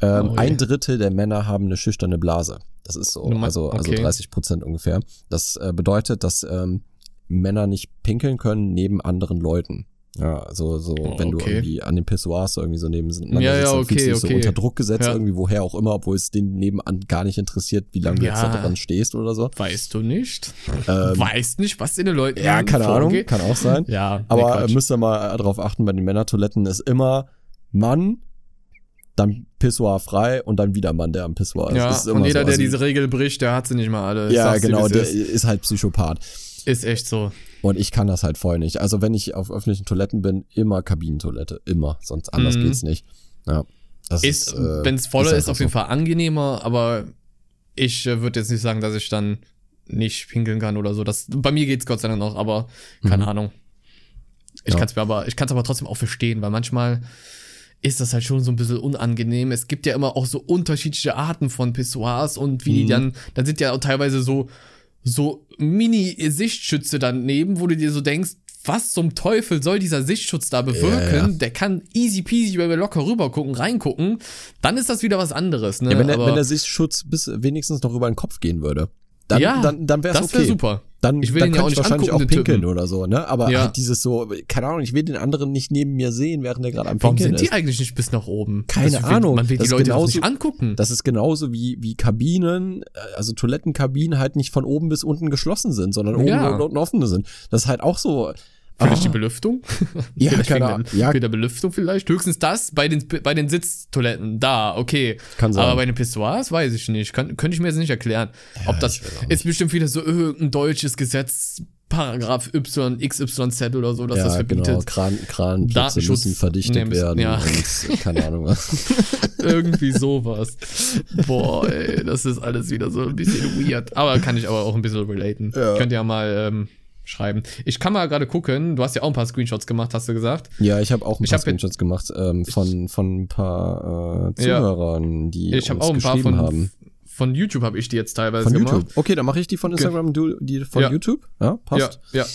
Ähm, Oh ein Drittel der Männer haben eine schüchterne Blase. Das ist so, also, also okay. 30 Prozent ungefähr. Das äh, bedeutet, dass ähm, Männer nicht pinkeln können neben anderen Leuten. Ja, also so, Oh, wenn du okay. irgendwie an den Pissoirs irgendwie so nebeneinander Ja, ja, dann okay, fühlst du dich so okay. unter Druck gesetzt, Ja. irgendwie woher auch immer, obwohl es den nebenan gar nicht interessiert, wie lange du jetzt Ja. da dran stehst oder so. Weißt du nicht? Ähm, weißt nicht, was in den Leuten ja, keine Ahnung, vorgeht? kann auch sein. Ja, Aber nee, äh, müsst ihr mal äh, drauf achten, bei den Männertoiletten ist immer Mann, dann Pissoir frei und dann wieder Mann, der am Pissoir ist. ja, ist und jeder, so. der Also, diese Regel bricht, der hat sie nicht mal alle. Ja, genau, der ist. ist halt Psychopath. ist echt so. Und ich kann das halt voll nicht. Also wenn ich auf öffentlichen Toiletten bin, immer Kabinentoilette. Immer. Sonst anders Mhm. geht's nicht. Ja. Das Ist, äh, wenn es voller ist, einfach auf jeden so. Fall angenehmer, aber ich äh, würde jetzt nicht sagen, dass ich dann nicht pinkeln kann oder so. Das, bei mir geht's Gott sei Dank noch, aber keine Mhm. Ahnung. Ich Ja. kann's mir aber, ich kann's aber trotzdem auch verstehen, weil manchmal ist das halt schon so ein bisschen unangenehm. Es gibt ja immer auch so unterschiedliche Arten von Pissoirs und wie die Mhm. dann, dann sind ja auch teilweise so, so Mini-Sichtschütze daneben, wo du dir so denkst, was zum Teufel soll dieser Sichtschutz da bewirken? Ja, ja. Der kann easy peasy, wenn wir locker rüber gucken, reingucken. Dann ist das wieder was anderes, ne? Ja, wenn, der, Aber wenn der Sichtschutz bis wenigstens noch über den Kopf gehen würde, dann, Ja, dann, dann wäre es das okay. wäre super. Dann, Ich will dann den ja auch nicht wahrscheinlich auch angucken, den pinkeln oder so, ne? Aber Ja. halt dieses so, keine Ahnung, ich will den anderen nicht neben mir sehen, während der gerade am Warum Pinkeln sind die ist. eigentlich nicht bis nach oben? Keine will, Ahnung. Man will die Das ist Leute genauso- nicht angucken. Das ist genauso wie, wie Kabinen, äh, also Toilettenkabinen halt nicht von oben bis unten geschlossen sind, sondern oben Ja. und unten offene sind. Das ist halt auch so. Vielleicht Ah, die Belüftung? Ja, vielleicht keine wegen Ahnung. Ja. wegen der Belüftung vielleicht. Höchstens das bei den, bei den Sitztoiletten. Da, okay. Kann sein. Aber bei den Pissoirs weiß ich nicht. Kann, könnte ich mir jetzt nicht erklären. Ob das ist bestimmt wieder so irgendein deutsches Gesetz, Paragraph Y, XYZ oder so, dass das ja, verbietet. genau. Kran, Kranplätze Datenschutz müssen verdichtet nehmen- werden ja. und keine Ahnung was. Irgendwie sowas. Boah, ey, das ist alles wieder so ein bisschen weird. Aber kann ich aber auch ein bisschen relaten. Ja. Könnt ihr ja mal ähm, schreiben. Ich kann mal gerade gucken. Du hast ja auch ein paar Screenshots gemacht, hast du gesagt. Ja, ich habe auch ein Ich paar hab- Screenshots gemacht ähm, von, von ein paar äh, Ja. Zuhörern, die Ich uns auch ein paar von, haben. von YouTube habe ich die jetzt teilweise Von gemacht. YouTube. Okay, dann mache ich die von Instagram, du die von Ja. YouTube. Ja, passt. Ja,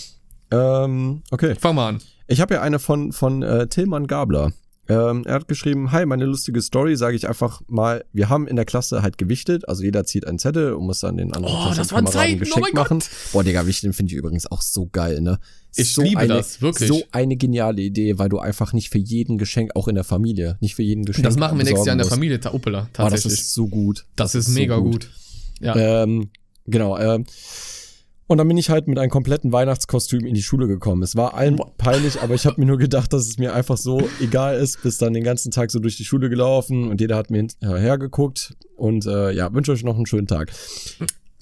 ja. Ähm, okay. Fang mal an. Ich habe ja eine von, von äh, Tillmann Gabler. Ähm, er hat geschrieben, hi, meine lustige Story, sage ich einfach mal, wir haben in der Klasse halt gewichtet, also jeder zieht einen Zettel und muss dann den anderen Oh, das waren Zeiten, oh Geschenk mein machen. Boah, Digga, Wichteln finde ich übrigens auch so geil, ne? Ich so liebe eine, das, wirklich. So eine geniale Idee, weil du einfach nicht für jeden Geschenk, auch in der Familie, nicht für jeden Geschenk Das machen wir nächstes Jahr in der Familie, ta Uppela, musst. Boah, das tatsächlich. ist so gut. das, ist, so mega gut. Ja. ähm, genau. Ähm, und dann bin ich halt mit einem kompletten Weihnachtskostüm in die Schule gekommen. Es war allen peinlich, aber ich habe mir nur gedacht, dass es mir einfach so egal ist. Bis dann den ganzen Tag so durch die Schule gelaufen und jeder hat mir hinterher geguckt. Und äh, ja, wünsche euch noch einen schönen Tag.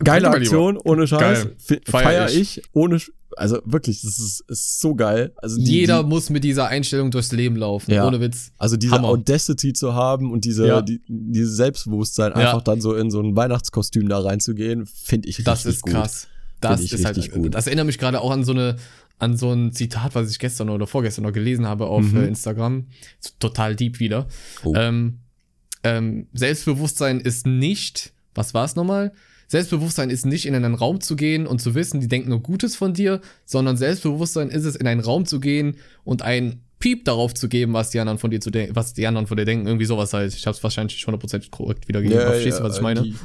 Geile Aktion, ohne Scheiß. Geil. Fe- Feier Feier ich. ich. ohne, Sch- also wirklich, das ist, ist so geil. Also die, Jeder die, muss mit dieser Einstellung durchs Leben laufen, Ja. ohne Witz. also diese Hammer. Audacity zu haben und diese, Ja. die, dieses Selbstbewusstsein, Ja. einfach dann so in so ein Weihnachtskostüm da reinzugehen, finde ich Das richtig ist gut. krass. Das ich ist halt, gut. das erinnert mich gerade auch an so eine, an so ein Zitat, was ich gestern oder vorgestern noch gelesen habe auf Mhm. äh, Instagram. Total deep wieder. Oh. Ähm, ähm, Selbstbewusstsein ist nicht, was war es nochmal? Selbstbewusstsein ist nicht in einen Raum zu gehen und zu wissen, die denken nur Gutes von dir, sondern Selbstbewusstsein ist es, in einen Raum zu gehen und ein Piep darauf zu geben, was die anderen von dir zu denken, was die anderen von dir denken, irgendwie sowas halt. Ich habe es wahrscheinlich 100% korrekt wiedergegeben. aber verstehst du, was ich meine? Die,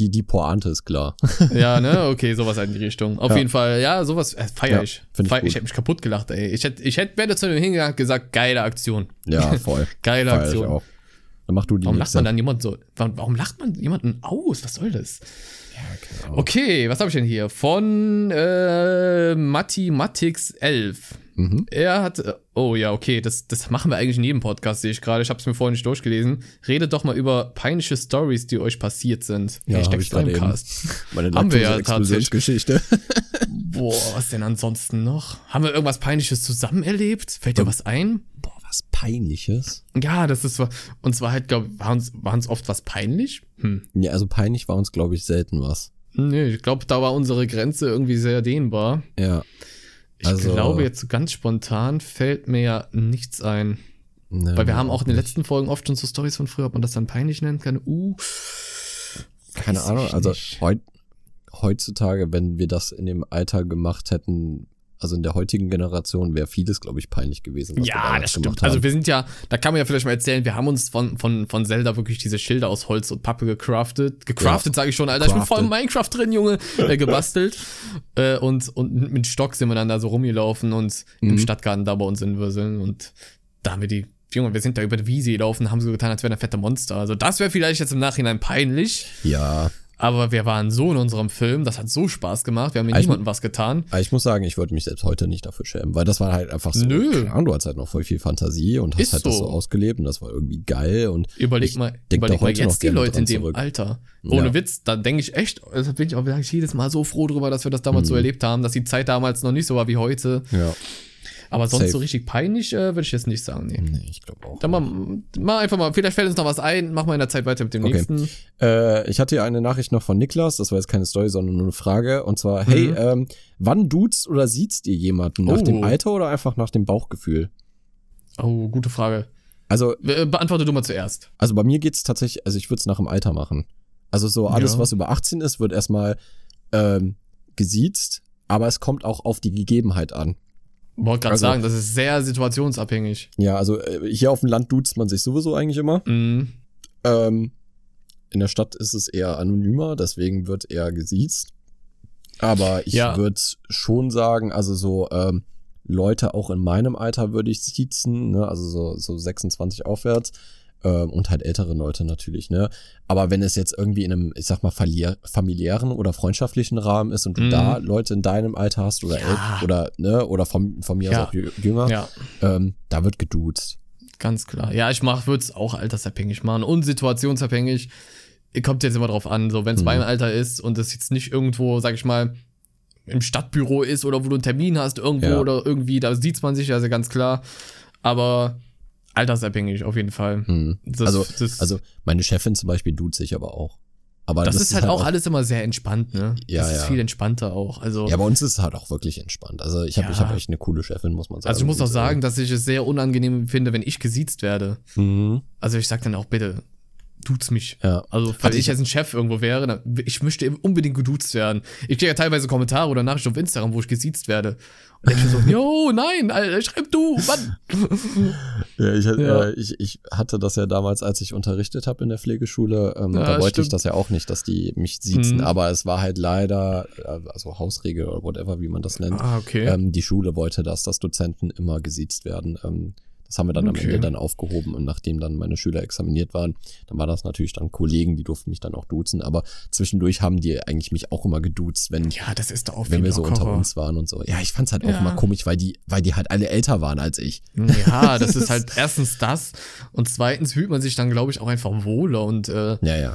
die, die Pointe ist klar. Ja, ne? Okay, sowas in die Richtung. Auf Ja. jeden Fall, ja, sowas äh, feier Ja, ich. ich Feier, gut. ich hätte mich kaputt gelacht, ey. Ich hätte, ich hätte, wäre zu dem hingegangen und gesagt, geile Aktion. Ja, voll. Geile Feier ich Aktion. auch. Dann mach du die Warum lacht nächste. man dann jemand so? Warum, warum lacht man jemanden aus? Was soll das? Ja, Ahnung. Okay, was habe ich denn hier? Von äh, Mathematics 11. Mhm. Er hat, oh ja, okay, das, das machen wir eigentlich in jedem Podcast, sehe ich gerade. Ich habe es mir vorhin nicht durchgelesen. Redet doch mal über peinliche Stories, die euch passiert sind. Ja, hab ich gerade Slimecast. Meine Haben wir ja Laktose-Explosionsgeschichte. Boah, was denn ansonsten noch? Haben wir irgendwas Peinliches zusammen erlebt? Fällt dir was ein? Boah, was Peinliches. Ja, das ist. Und zwar halt, glaube war uns, war uns oft was peinlich? Hm. Ja, also peinlich war uns, glaube ich, selten was. Nee, ich glaube, da war unsere Grenze irgendwie sehr dehnbar. Ja. Ich Also- glaube, jetzt ganz spontan fällt mir ja nichts ein. Ne, Weil wir haben auch in den nicht. letzten Folgen oft schon so Stories von früher, ob man das dann peinlich nennen kann. Uh. Keine Ahnung, also heutzutage, wenn wir das in dem Alter gemacht hätten, also in der heutigen Generation, wäre vieles, glaube ich, peinlich gewesen. Ja, das stimmt. Also wir sind ja, da kann man ja vielleicht mal erzählen, wir haben uns von, von, von Zelda wirklich diese Schilder aus Holz und Pappe gecraftet. Gecraftet, sage ich schon, Alter. Ich bin voll in Crafted. Minecraft drin, Junge. Äh, gebastelt. äh, und, und mit Stock sind wir dann da so rumgelaufen und im Mhm. Stadtgarten da bei uns in Würseln. Und da haben wir die, Junge, wir sind da über die Wiese gelaufen, haben so getan, als wären da fette Monster. Also das wäre vielleicht jetzt im Nachhinein peinlich. ja, Aber wir waren so in unserem Film, das hat so Spaß gemacht. Wir haben mir Ich- niemandem was getan. aber ich muss sagen, ich würde mich selbst heute nicht dafür schämen, weil das war halt einfach so, Nö. Ahnung, du hast halt noch voll viel Fantasie und hast Ist halt das so. so ausgelebt und das war irgendwie geil und Überleg mal, da überleg mal jetzt die Leute in dem zurück. Alter. Ohne Ja. Witz, da denke ich echt, also bin ich auch sag ich jedes Mal so froh drüber, dass wir das damals Mhm. so erlebt haben, dass die Zeit damals noch nicht so war wie heute. ja. Aber sonst Safe. so richtig peinlich äh, würde ich jetzt nicht sagen. Nee, nee ich glaube auch. Dann mal, mal einfach mal, vielleicht fällt uns noch was ein, mach mal in der Zeit weiter mit dem okay. nächsten. Äh, ich hatte hier eine Nachricht noch von Niklas, das war jetzt keine Story, sondern nur eine Frage. Und zwar, mhm. hey, ähm, wann duzt oder sieht's ihr jemanden? Nach oh. dem Alter oder einfach nach dem Bauchgefühl? Oh, gute Frage. Also. Äh, beantworte du mal zuerst. Also bei mir geht's tatsächlich, also ich würde es nach dem Alter machen. Also so alles, ja. was über 18 ist, wird erstmal ähm, gesiezt, aber es kommt auch auf die Gegebenheit an. Wollte gerade also, sagen, das ist sehr situationsabhängig. Ja, also äh, hier auf dem Land duzt man sich sowieso eigentlich immer. Mhm. Ähm, in der Stadt ist es eher anonymer, deswegen wird eher gesiezt. Aber ich ja. würde schon sagen, also so ähm, Leute auch in meinem Alter würde ich siezen, ne? also so, so 26 aufwärts ähm, und halt ältere Leute natürlich, ne? Aber wenn es jetzt irgendwie in einem, ich sag mal, familiären oder freundschaftlichen Rahmen ist und du mm. da Leute in deinem Alter hast oder ja. oder ne oder von, von mir ja. aus auch jünger, ja. ähm, da wird geduzt. Ganz klar. Ja, ich mach, würde es auch altersabhängig machen und situationsabhängig. Kommt jetzt immer drauf an, so wenn es mhm. mein Alter ist und es jetzt nicht irgendwo, sag ich mal, im Stadtbüro ist oder wo du einen Termin hast irgendwo ja. oder irgendwie, da sieht man sich also ganz klar. Aber altersabhängig auf jeden Fall. Hm. Das, also, das, also meine Chefin zum Beispiel tut sich aber auch. Aber das, das ist halt, halt auch, alles immer sehr entspannt, ne? Ja, das ist ja. viel entspannter auch. Also ja, bei uns ist es halt auch wirklich entspannt. Also ich habe ja. ich hab echt eine coole Chefin, muss man sagen. Also ich muss auch sagen, dass ich es sehr unangenehm finde, wenn ich gesiezt werde. Mhm. Also ich sag dann auch bitte, duzt mich. Ja. Also, falls ich, ich als ein Chef irgendwo wäre, dann, ich möchte unbedingt geduzt werden. Ich kriege ja teilweise Kommentare oder Nachrichten auf Instagram, wo ich gesiezt werde. Und ich so, yo, nein, Alter, schreib du, Mann. ja, ich, ja. Äh, ich, ich hatte das ja damals, als ich unterrichtet habe in der Pflegeschule, ähm, ja, da wollte stimmt. ich das ja auch nicht, dass die mich siezen, mhm. aber es war halt leider, äh, also Hausregel oder whatever, wie man das nennt. Ah, okay. Ähm, die Schule wollte das, dass Dozenten immer gesiezt werden. Ähm, das haben wir dann okay. am Ende dann aufgehoben und nachdem dann meine Schüler examiniert waren, dann war das natürlich dann Kollegen, die durften mich dann auch duzen, aber zwischendurch haben die eigentlich mich auch immer geduzt, wenn, ja, das ist doch wenn wir so unter uns waren und so. Ja, ich fand's halt ja. auch immer komisch, weil die, weil die halt alle älter waren als ich. Ja, das ist halt erstens das und zweitens fühlt man sich dann, glaube ich, auch einfach wohler und äh, ja, ja.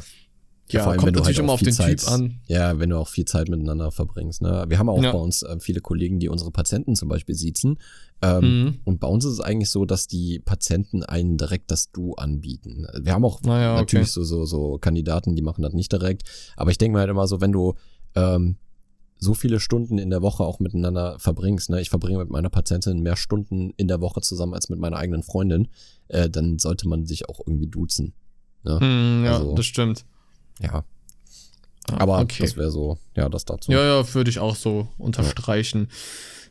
Ja, vor allem, kommt wenn du natürlich halt immer auf den Zeit, Typ an. Ja, wenn du auch viel Zeit miteinander verbringst. Ne? Wir haben auch ja. bei uns äh, viele Kollegen, die unsere Patienten zum Beispiel siezen. Ähm, mhm. Und bei uns ist es eigentlich so, dass die Patienten einen direkt das Du anbieten. Wir haben auch naja, natürlich okay. so, so, so Kandidaten, die machen das nicht direkt. Aber ich denke mir halt immer so, wenn du ähm, so viele Stunden in der Woche auch miteinander verbringst, ne? ich verbringe mit meiner Patientin mehr Stunden in der Woche zusammen als mit meiner eigenen Freundin, äh, dann sollte man sich auch irgendwie duzen. Ne? Mhm, ja, also, das stimmt. Ja. Ah, Aber okay. das wäre so, ja, das dazu. Ja, ja, würde ich auch so unterstreichen. Ja.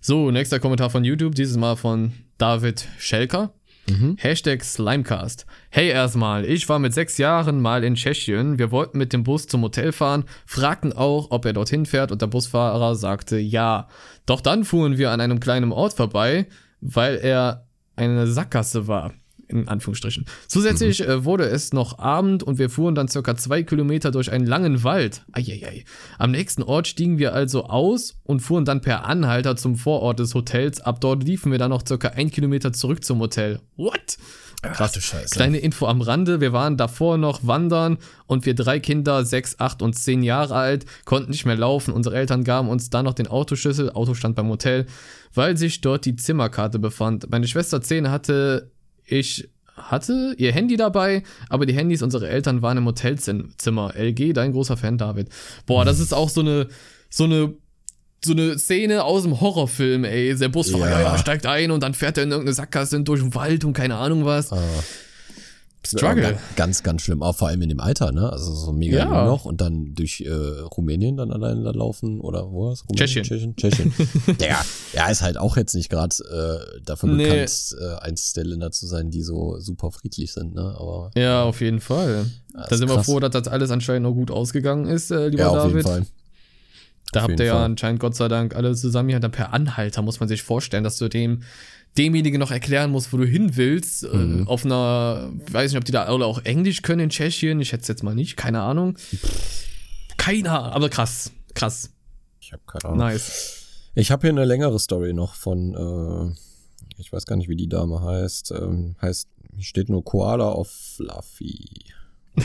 So, nächster Kommentar von YouTube, dieses Mal von David Schelker. Mhm. Hashtag Slimecast. Hey erstmal, ich war mit sechs Jahren mal in Tschechien. Wir wollten mit dem Bus zum Hotel fahren, fragten auch, ob er dorthin fährt und der Busfahrer sagte ja. Doch dann fuhren wir an einem kleinen Ort vorbei, weil er eine Sackgasse war in Anführungsstrichen. Zusätzlich mhm. äh, wurde es noch Abend und wir fuhren dann circa zwei Kilometer durch einen langen Wald. Eieiei. Am nächsten Ort stiegen wir also aus und fuhren dann per Anhalter zum Vorort des Hotels. Ab dort liefen wir dann noch circa ein Kilometer zurück zum Hotel. What? Krass, Scheiße. Kleine Info am Rande. Wir waren davor noch wandern und wir drei Kinder, sechs, acht und zehn Jahre alt, konnten nicht mehr laufen. Unsere Eltern gaben uns dann noch den Autoschlüssel. Auto stand beim Hotel, weil sich dort die Zimmerkarte befand. Meine Schwester 10 hatte ich hatte ihr Handy dabei, aber die Handys unserer Eltern waren im Hotelzimmer. LG, dein großer Fan, David. Boah, das ist auch so eine, so eine, so eine Szene aus dem Horrorfilm, ey. Der Busfahrer ja. ja, steigt ein und dann fährt er in irgendeine Sackgasse durch den Wald und keine Ahnung was. Ah. Struggle. Ganz, ganz schlimm, auch vor allem in dem Alter, ne? Also so mega ja. jung noch und dann durch äh, Rumänien dann alleine da laufen oder wo ist Tschechien. Tschechien. Tschechien. ja, ja, ist halt auch jetzt nicht gerade äh, dafür nee. bekannt, äh, eins der Länder zu sein, die so super friedlich sind, ne? Aber ja, auf jeden Fall. Da sind krass. wir froh, dass das alles anscheinend noch gut ausgegangen ist, äh, lieber ja, auf David. Jeden Fall. Da auf habt ihr ja anscheinend Gott sei Dank alle zusammen hier dann per Anhalter, muss man sich vorstellen, dass du dem demjenigen noch erklären musst, wo du hin willst. Äh, mhm. Auf einer, weiß nicht, ob die da alle auch Englisch können in Tschechien. Ich hätte es jetzt mal nicht, keine Ahnung. Keiner, aber krass, krass. Ich habe keine Ahnung. Nice. Ich habe hier eine längere Story noch von, äh, ich weiß gar nicht, wie die Dame heißt. Ähm, heißt, hier steht nur Koala of Fluffy.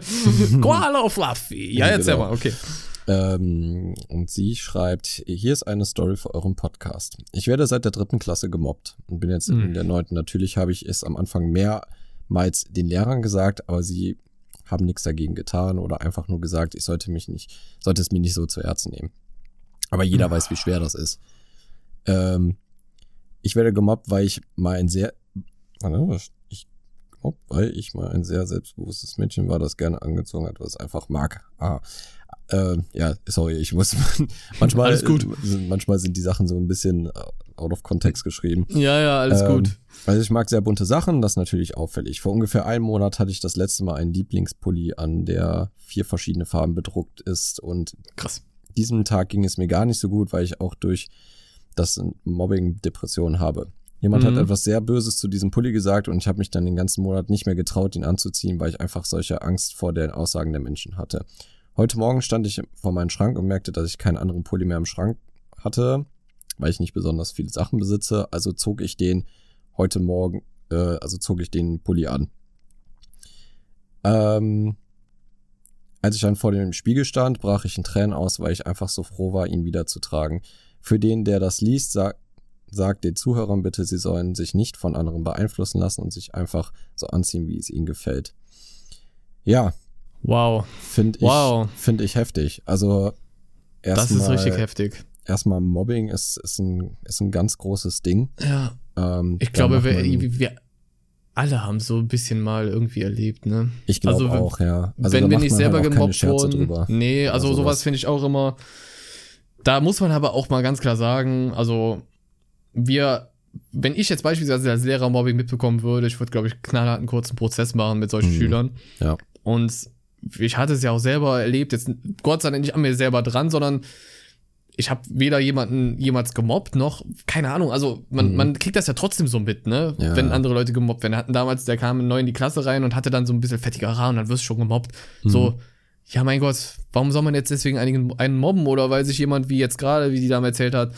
So. Koala of Fluffy. Ja, jetzt genau. ja mal, okay. Ähm, und sie schreibt, hier ist eine Story für euren Podcast. Ich werde seit der dritten Klasse gemobbt und bin jetzt mhm. in der neunten. Natürlich habe ich es am Anfang mehrmals den Lehrern gesagt, aber sie haben nichts dagegen getan oder einfach nur gesagt, ich sollte mich nicht, sollte es mir nicht so zu Herzen nehmen. Aber jeder mhm. weiß, wie schwer das ist. Ähm, ich werde gemobbt, weil ich mal ein sehr, ich gemobbt, weil ich mal ein sehr selbstbewusstes Mädchen war, das gerne angezogen hat, was einfach mag. Ah, äh, ja, sorry, ich muss manchmal, alles gut. manchmal sind die Sachen so ein bisschen out of context geschrieben. Ja, ja, alles ähm, gut. Also ich mag sehr bunte Sachen, das ist natürlich auffällig. Vor ungefähr einem Monat hatte ich das letzte Mal einen Lieblingspulli an, der vier verschiedene Farben bedruckt ist und krass. Diesem Tag ging es mir gar nicht so gut, weil ich auch durch das Mobbing Depression habe. Jemand mhm. hat etwas sehr Böses zu diesem Pulli gesagt und ich habe mich dann den ganzen Monat nicht mehr getraut, ihn anzuziehen, weil ich einfach solche Angst vor den Aussagen der Menschen hatte. Heute Morgen stand ich vor meinem Schrank und merkte, dass ich keinen anderen Pulli mehr im Schrank hatte, weil ich nicht besonders viele Sachen besitze. Also zog ich den heute Morgen, äh, also zog ich den Pulli an. Ähm, als ich dann vor dem Spiegel stand, brach ich in Tränen aus, weil ich einfach so froh war, ihn wieder zu tragen. Für den, der das liest, sag, sagt den Zuhörern bitte, sie sollen sich nicht von anderen beeinflussen lassen und sich einfach so anziehen, wie es ihnen gefällt. Ja, Wow. Finde ich, wow. Find ich heftig. Also erstmal. Das ist richtig heftig. Erstmal Mobbing ist, ist, ein, ist ein ganz großes Ding. Ja. Ähm, ich glaube, wir, wir alle haben so ein bisschen mal irgendwie erlebt, ne? Ich glaube also, auch, ja. Also wenn wir nicht selber halt gemobbt wurden. Nee, also sowas, sowas finde ich auch immer. Da muss man aber auch mal ganz klar sagen, also wir wenn ich jetzt beispielsweise als Lehrer Mobbing mitbekommen würde, ich würde, glaube ich, knallhart einen kurzen Prozess machen mit solchen mhm. Schülern. Ja. Und ich hatte es ja auch selber erlebt, jetzt Gott sei Dank nicht an mir selber dran, sondern ich habe weder jemanden jemals gemobbt noch, keine Ahnung, also man, mhm. man kriegt das ja trotzdem so mit, ne? Ja. Wenn andere Leute gemobbt werden. Hatten damals, der kam neu in die Klasse rein und hatte dann so ein bisschen fettiger Haar und dann wirst du schon gemobbt. Mhm. So, ja mein Gott, warum soll man jetzt deswegen einigen, einen mobben oder weil sich jemand, wie jetzt gerade, wie die Dame erzählt hat,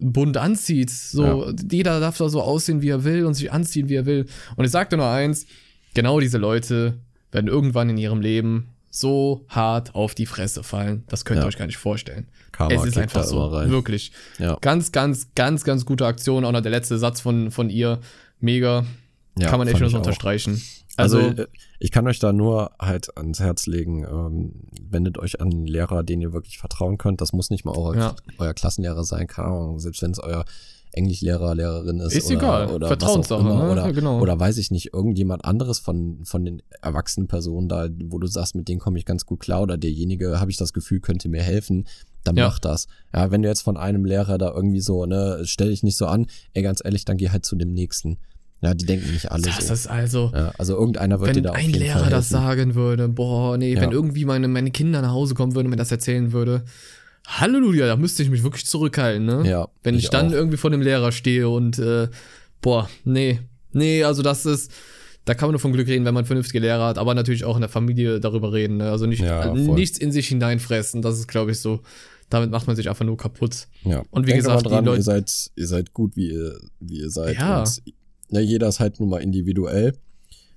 bunt anzieht. So, ja. jeder darf da so aussehen, wie er will und sich anziehen, wie er will. Und ich sagte nur eins, genau diese Leute werden irgendwann in ihrem Leben so hart auf die Fresse fallen. Das könnt ihr ja. euch gar nicht vorstellen. Karma es ist einfach so. Wirklich. Ja. Ganz, ganz, ganz, ganz gute Aktion. Auch noch der letzte Satz von, von ihr. Mega. Ja, kann man echt nur so unterstreichen. Also, also, ich kann euch da nur halt ans Herz legen, ähm, wendet euch an einen Lehrer, den ihr wirklich vertrauen könnt. Das muss nicht mal euer, euer Klassenlehrer sein, keine Ahnung, selbst wenn es euer Englischlehrer, Lehrerin ist. Ist oder, egal, oder Vertrauenssache. Ne? Oder, ja, genau. oder weiß ich nicht, irgendjemand anderes von, von den erwachsenen Personen da, wo du sagst, mit denen komme ich ganz gut klar oder derjenige, habe ich das Gefühl, könnte mir helfen, dann ja. mach das. Ja, wenn du jetzt von einem Lehrer da irgendwie so, ne, stell dich nicht so an, ey, ganz ehrlich, dann geh halt zu dem nächsten. Ja, die denken nicht alle das so. ist also. Ja, also irgendeiner würde dir da jeden Wenn ein Lehrer das sagen würde, boah, nee, ja. wenn irgendwie meine, meine Kinder nach Hause kommen würden und mir das erzählen würde, Halleluja, da müsste ich mich wirklich zurückhalten, ne? Ja. Wenn ich, ich dann auch. irgendwie vor dem Lehrer stehe und äh, boah, nee. Nee, also das ist, da kann man nur von Glück reden, wenn man vernünftige Lehrer hat, aber natürlich auch in der Familie darüber reden, ne? Also nicht ja, nichts in sich hineinfressen, das ist, glaube ich, so. Damit macht man sich einfach nur kaputt. Ja. Und wie Denkt gesagt, dran, Leute, ihr seid, ihr seid gut, wie ihr, wie ihr seid. Ja. Und, ne, jeder ist halt nun mal individuell.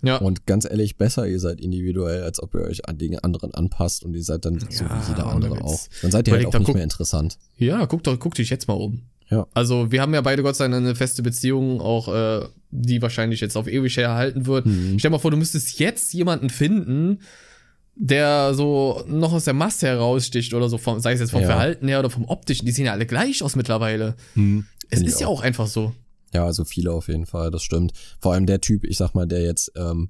Ja. Und ganz ehrlich, besser ihr seid individuell, als ob ihr euch an den anderen anpasst und ihr seid dann ja, so wie jeder andere auch. Dann seid ihr halt auch nicht guck, mehr interessant. Ja, guck doch, guck dich jetzt mal um. Ja. Also wir haben ja beide Gott sei Dank eine feste Beziehung, auch äh, die wahrscheinlich jetzt auf ewig erhalten wird. Mhm. Stell dir mal vor, du müsstest jetzt jemanden finden, der so noch aus der Masse heraussticht oder so, vom, sei es jetzt vom ja. Verhalten her oder vom optischen, die sehen ja alle gleich aus mittlerweile. Mhm. Es ist ja auch einfach so. Ja, also viele auf jeden Fall, das stimmt. Vor allem der Typ, ich sag mal, der jetzt, ähm,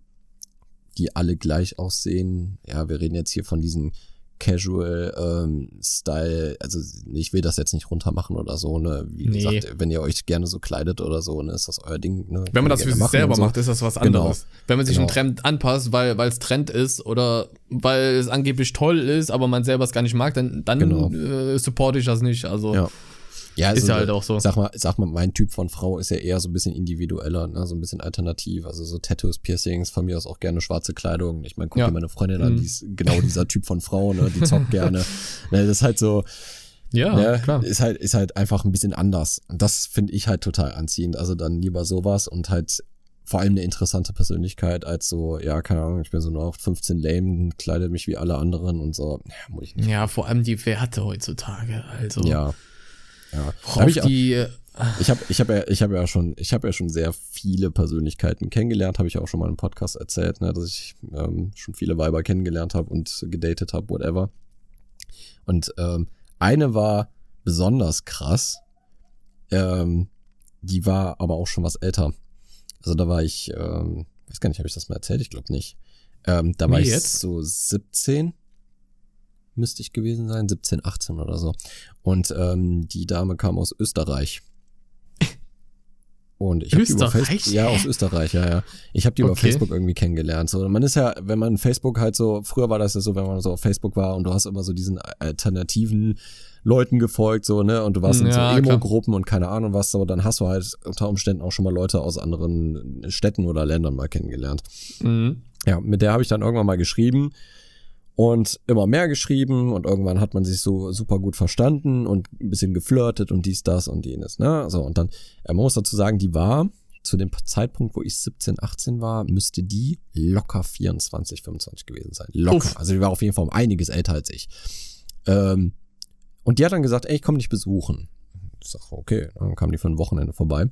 die alle gleich aussehen. Ja, wir reden jetzt hier von diesem Casual ähm, Style. Also ich will das jetzt nicht runtermachen oder so, ne? Wie nee. gesagt, wenn ihr euch gerne so kleidet oder so, ne, ist das euer Ding. Ne? Wenn man das für sich selber so. macht, ist das was genau. anderes. Genau. Wenn man sich genau. einem Trend anpasst, weil es Trend ist oder weil es angeblich toll ist, aber man selber es gar nicht mag, dann, dann genau. äh, supporte ich das nicht. Also ja. Ja, ist also, ja halt auch so. Sag mal, sag mal, mein Typ von Frau ist ja eher so ein bisschen individueller, ne? so ein bisschen alternativ. Also so Tattoos, Piercings, von mir aus auch gerne schwarze Kleidung. Ich meine, guck ja. dir meine Freundin mhm. an, die ist genau dieser Typ von Frau, ne? die zockt gerne. ne, das ist halt so. Ja, ne? klar. Ist halt, ist halt einfach ein bisschen anders. Und das finde ich halt total anziehend. Also dann lieber sowas und halt vor allem eine interessante Persönlichkeit als so, ja, keine Ahnung, ich bin so nur 15 lame, kleide mich wie alle anderen und so. Ja, muss ich nicht. Ja, vor allem die Werte heutzutage, also. Ja. Ja. Hab ich, die, auch, ich habe ich hab ja, ich hab ja schon, ich habe ja schon sehr viele Persönlichkeiten kennengelernt, habe ich auch schon mal im Podcast erzählt, ne, dass ich ähm, schon viele Weiber kennengelernt habe und gedatet habe, whatever. Und ähm, eine war besonders krass. Ähm, die war aber auch schon was älter. Also da war ich, ähm, weiß gar nicht, habe ich das mal erzählt? Ich glaube nicht. Ähm, da war Wie ich jetzt? so 17, müsste ich gewesen sein, 17, 18 oder so. Und ähm, die Dame kam aus Österreich. Und ich habe die über Facebook, ja aus Österreich, ja, ja. Ich habe die okay. über Facebook irgendwie kennengelernt. So, man ist ja, wenn man Facebook halt so, früher war das ja so, wenn man so auf Facebook war und du hast immer so diesen alternativen Leuten gefolgt, so, ne? Und du warst in ja, so Emo-Gruppen und keine Ahnung was, so, dann hast du halt unter Umständen auch schon mal Leute aus anderen Städten oder Ländern mal kennengelernt. Mhm. Ja, mit der habe ich dann irgendwann mal geschrieben und immer mehr geschrieben und irgendwann hat man sich so super gut verstanden und ein bisschen geflirtet und dies, das und jenes, ne? So, und dann, äh, man muss dazu sagen, die war zu dem Zeitpunkt, wo ich 17, 18 war, müsste die locker 24, 25 gewesen sein. Locker. Uff. Also die war auf jeden Fall um einiges älter als ich. Ähm, und die hat dann gesagt, ey, ich komme dich besuchen. Ich sag, okay, dann kam die für ein Wochenende vorbei.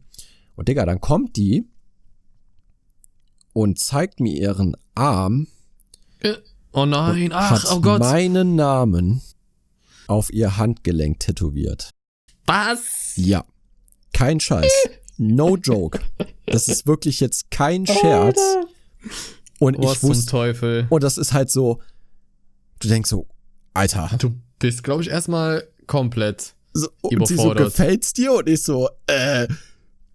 Und Digga, dann kommt die und zeigt mir ihren Arm. Äh, oh nein, ach, hat oh Gott. meinen Namen auf ihr Handgelenk tätowiert. Was? Ja. Kein Scheiß. No joke. Das ist wirklich jetzt kein Scherz. Und Was ich wusste, Teufel. Und das ist halt so, du denkst so, Alter. Du bist, glaube ich, erstmal komplett so, und sie so, gefällt's dir? Und ich so, äh,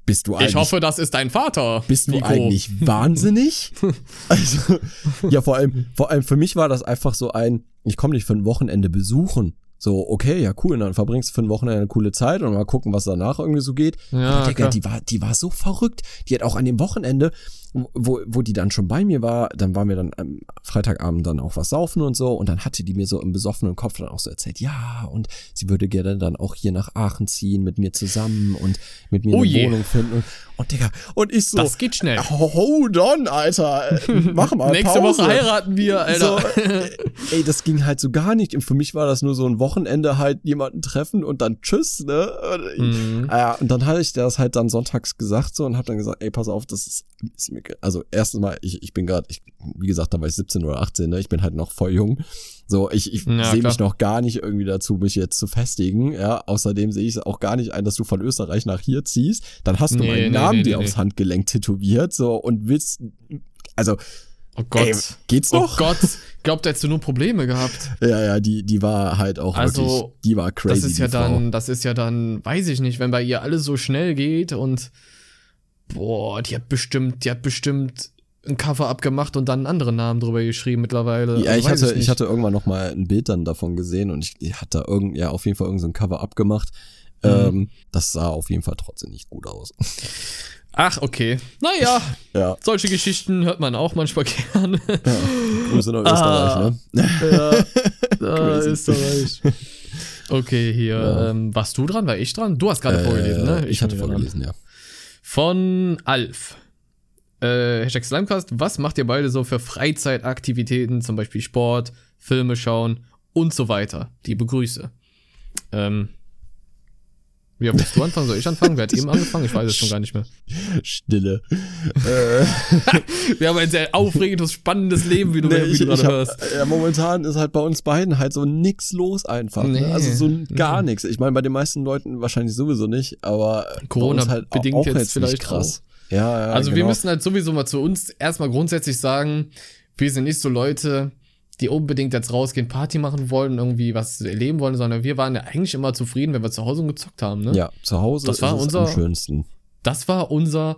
bist du eigentlich. Ich hoffe, das ist dein Vater. Bist Nico. du eigentlich wahnsinnig? also, ja, vor allem, vor allem für mich war das einfach so ein, ich komme dich für ein Wochenende besuchen. So, okay, ja, cool, und dann verbringst du für ein Wochenende eine coole Zeit und mal gucken, was danach irgendwie so geht. Ja, Aber Digga, die war, die war so verrückt. Die hat auch an dem Wochenende, wo, wo die dann schon bei mir war, dann waren wir dann am Freitagabend dann auch was saufen und so und dann hatte die mir so im besoffenen Kopf dann auch so erzählt, ja, und sie würde gerne dann auch hier nach Aachen ziehen mit mir zusammen und mit mir oh eine je. Wohnung finden und, und Digga, und ich so. Das geht schnell. Hold on, Alter. Mach mal. Nächste Pause. Woche heiraten wir, Alter. So, ey, das ging halt so gar nicht. Und für mich war das nur so ein Wochenende halt jemanden treffen und dann tschüss, ne? Und, mhm. äh, und dann hatte ich das halt dann sonntags gesagt so und hab dann gesagt, ey, pass auf, das ist, also erstens mal, ich, ich bin gerade, wie gesagt, da war ich 17 oder 18, ne? Ich bin halt noch voll jung. So, ich, ich ja, sehe mich noch gar nicht irgendwie dazu, mich jetzt zu festigen. Ja, außerdem sehe ich es auch gar nicht ein, dass du von Österreich nach hier ziehst. Dann hast du nee, meinen nee, Namen nee, dir aufs Handgelenk tätowiert, so und willst, also. Oh Gott. Ey, geht's oh noch? Oh Gott. Glaubt, hättest du nur Probleme gehabt. Ja, ja, die, die war halt auch also, wirklich, die war crazy. Das ist ja dann, das ist ja dann, weiß ich nicht, wenn bei ihr alles so schnell geht und boah, die hat bestimmt, die hat bestimmt ein Cover abgemacht und dann einen anderen Namen drüber geschrieben mittlerweile. Ja, also ich hatte, ich, ich, hatte irgendwann noch mal ein Bild dann davon gesehen und ich, ich hatte irgend, ja, auf jeden Fall irgendein so Cover abgemacht. Mhm. Ähm, das sah auf jeden Fall trotzdem nicht gut aus. Ach, okay. Naja, ja. solche Geschichten hört man auch manchmal gerne. Ja, Grüße nach Österreich, ah, ne? Ja, Österreich. Okay, hier, ja. ähm, warst du dran? War ich dran? Du hast gerade äh, vorgelesen, ne? Ich, ich hatte vorgelesen, ja. Von Alf äh, Hashtag Slimecast, was macht ihr beide so für Freizeitaktivitäten, zum Beispiel Sport, Filme schauen und so weiter? Die Begrüße. Ähm, ja, willst du anfangen? Soll ich anfangen? Wer hat eben angefangen? Ich weiß es schon gar nicht mehr. Stille. Wir haben ein sehr aufregendes, spannendes Leben, wie du, nee, wie du gerade hörst. Ja, momentan ist halt bei uns beiden halt so nix los einfach. Ne? Nee, ne? Also so gar nee. nichts. Ich meine, bei den meisten Leuten wahrscheinlich sowieso nicht, aber Corona halt bedingt auch, auch jetzt, jetzt vielleicht krass. Auch. Ja, ja. Also genau. wir müssen halt sowieso mal zu uns erstmal grundsätzlich sagen, wir sind nicht so Leute, die unbedingt jetzt rausgehen, Party machen wollen, irgendwie was erleben wollen, sondern wir waren ja eigentlich immer zufrieden, wenn wir zu Hause gezockt haben, ne? Ja, zu Hause das war unser, am schönsten. Das war unser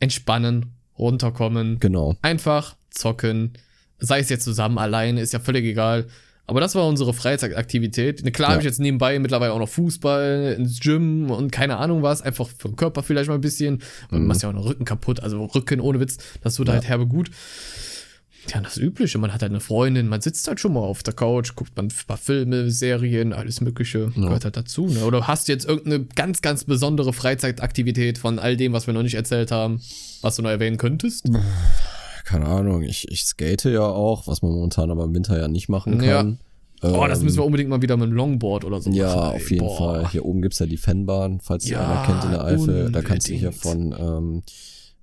Entspannen, runterkommen. Genau. Einfach zocken. Sei es jetzt zusammen, alleine, ist ja völlig egal. Aber das war unsere Freizeitaktivität. Klar ja. habe ich jetzt nebenbei mittlerweile auch noch Fußball, ins Gym und keine Ahnung was. Einfach für den Körper vielleicht mal ein bisschen. Und mhm. machst ja auch noch Rücken kaputt. Also Rücken ohne Witz, das tut ja. halt herbe gut. Ja, das Übliche. Man hat halt eine Freundin, man sitzt halt schon mal auf der Couch, guckt man ein paar Filme, Serien, alles Mögliche. Ja. Gehört halt dazu. Ne? Oder hast du jetzt irgendeine ganz, ganz besondere Freizeitaktivität von all dem, was wir noch nicht erzählt haben, was du noch erwähnen könntest? Keine Ahnung, ich, ich skate ja auch, was man momentan aber im Winter ja nicht machen kann. Ja. Oh, das müssen wir ähm, unbedingt mal wieder mit dem Longboard oder so ja, machen. Ja, auf jeden Boah. Fall. Hier oben gibt's ja die Fanbahn, falls ja, ihr einer kennt in der Eifel. Unbedingt. Da kannst du hier von, ähm,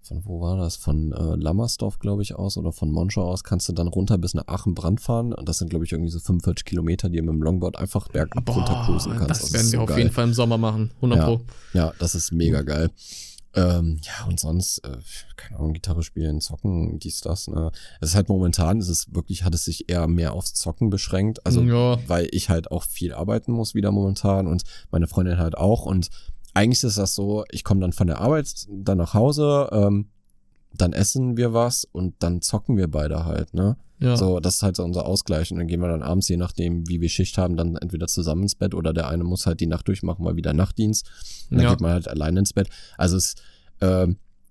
von wo war das? Von äh, Lammersdorf, glaube ich, aus oder von Monschau aus kannst du dann runter bis nach Aachen-Brand fahren. Und das sind, glaube ich, irgendwie so 45 Kilometer, die du mit dem Longboard einfach bergab runter cruisen kannst. Das, das werden wir so auf geil. jeden Fall im Sommer machen. 100 ja, Pro. Ja, das ist mega geil. Ähm, ja, und sonst, äh, keine Ahnung, Gitarre spielen, zocken, dies, das, ne. Es ist halt momentan, ist es wirklich, hat es sich eher mehr aufs Zocken beschränkt. Also, ja. weil ich halt auch viel arbeiten muss wieder momentan und meine Freundin halt auch. Und eigentlich ist das so, ich komme dann von der Arbeit dann nach Hause, ähm, dann essen wir was und dann zocken wir beide halt, ne? Ja. So, das ist halt so unser Ausgleich. Und dann gehen wir dann abends, je nachdem, wie wir Schicht haben, dann entweder zusammen ins Bett oder der eine muss halt die Nacht durchmachen, mal wieder Nachtdienst. Und dann ja. geht man halt allein ins Bett. Also es ist äh,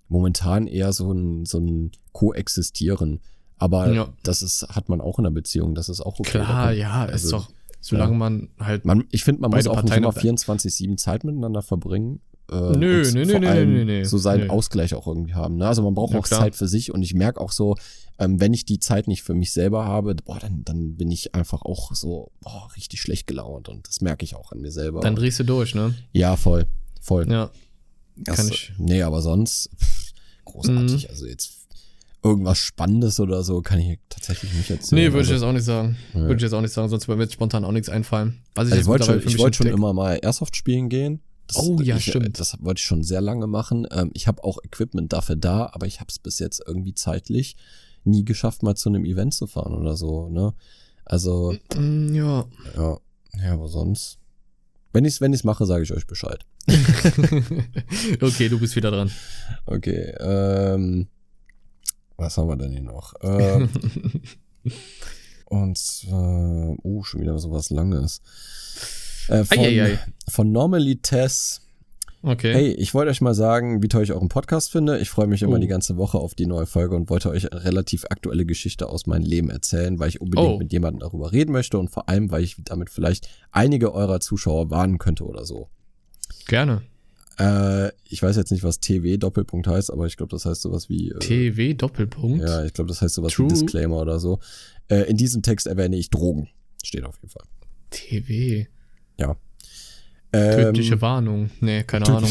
momentan eher so ein, so ein Koexistieren. Aber ja. das ist, hat man auch in der Beziehung, das ist auch okay. Klar, ja, also, ist doch, solange man halt. Man, ich finde, man muss auch nicht immer 24-7 Zeit miteinander verbringen. Äh, nö, nö, nö, nö, nö, nö, so seinen nö. Ausgleich auch irgendwie haben. Ne? Also man braucht ja, auch klar. Zeit für sich und ich merke auch so, ähm, wenn ich die Zeit nicht für mich selber habe, boah, dann, dann bin ich einfach auch so boah, richtig schlecht gelaunt und das merke ich auch an mir selber. Dann drehst du durch, ne? Ja, voll, voll. Ja, das, kann ich. Nee, aber sonst pff, großartig. Mhm. Also jetzt irgendwas Spannendes oder so kann ich tatsächlich nicht erzählen. Nee, würde also, ich jetzt auch nicht sagen. Ja. Würde ich jetzt auch nicht sagen, sonst würde mir jetzt spontan auch nichts einfallen. Also ich wollte schon, ich wollte schon immer mal Airsoft spielen gehen. Das, oh ja, ich, stimmt. Das wollte ich schon sehr lange machen. Ähm, ich habe auch Equipment dafür da, aber ich habe es bis jetzt irgendwie zeitlich nie geschafft, mal zu einem Event zu fahren oder so. Ne? Also mm, ja, ja, ja, aber sonst. Wenn ich es wenn ich's mache, sage ich euch Bescheid. okay, du bist wieder dran. Okay, ähm, was haben wir denn hier noch? Ähm, und zwar, oh, schon wieder so was Langes. Äh, von, ei, ei, ei. von Normally Tess. Okay. Hey, ich wollte euch mal sagen, wie toll ich euren Podcast finde. Ich freue mich immer oh. die ganze Woche auf die neue Folge und wollte euch eine relativ aktuelle Geschichte aus meinem Leben erzählen, weil ich unbedingt oh. mit jemandem darüber reden möchte und vor allem, weil ich damit vielleicht einige eurer Zuschauer warnen könnte oder so. Gerne. Äh, ich weiß jetzt nicht, was TW Doppelpunkt heißt, aber ich glaube, das heißt sowas wie. Äh, TW Doppelpunkt? Ja, ich glaube, das heißt sowas True. wie Disclaimer oder so. Äh, in diesem Text erwähne ich Drogen. Steht auf jeden Fall. TW. Ja. Ähm, Tödliche Warnung. Nee, keine Ahnung.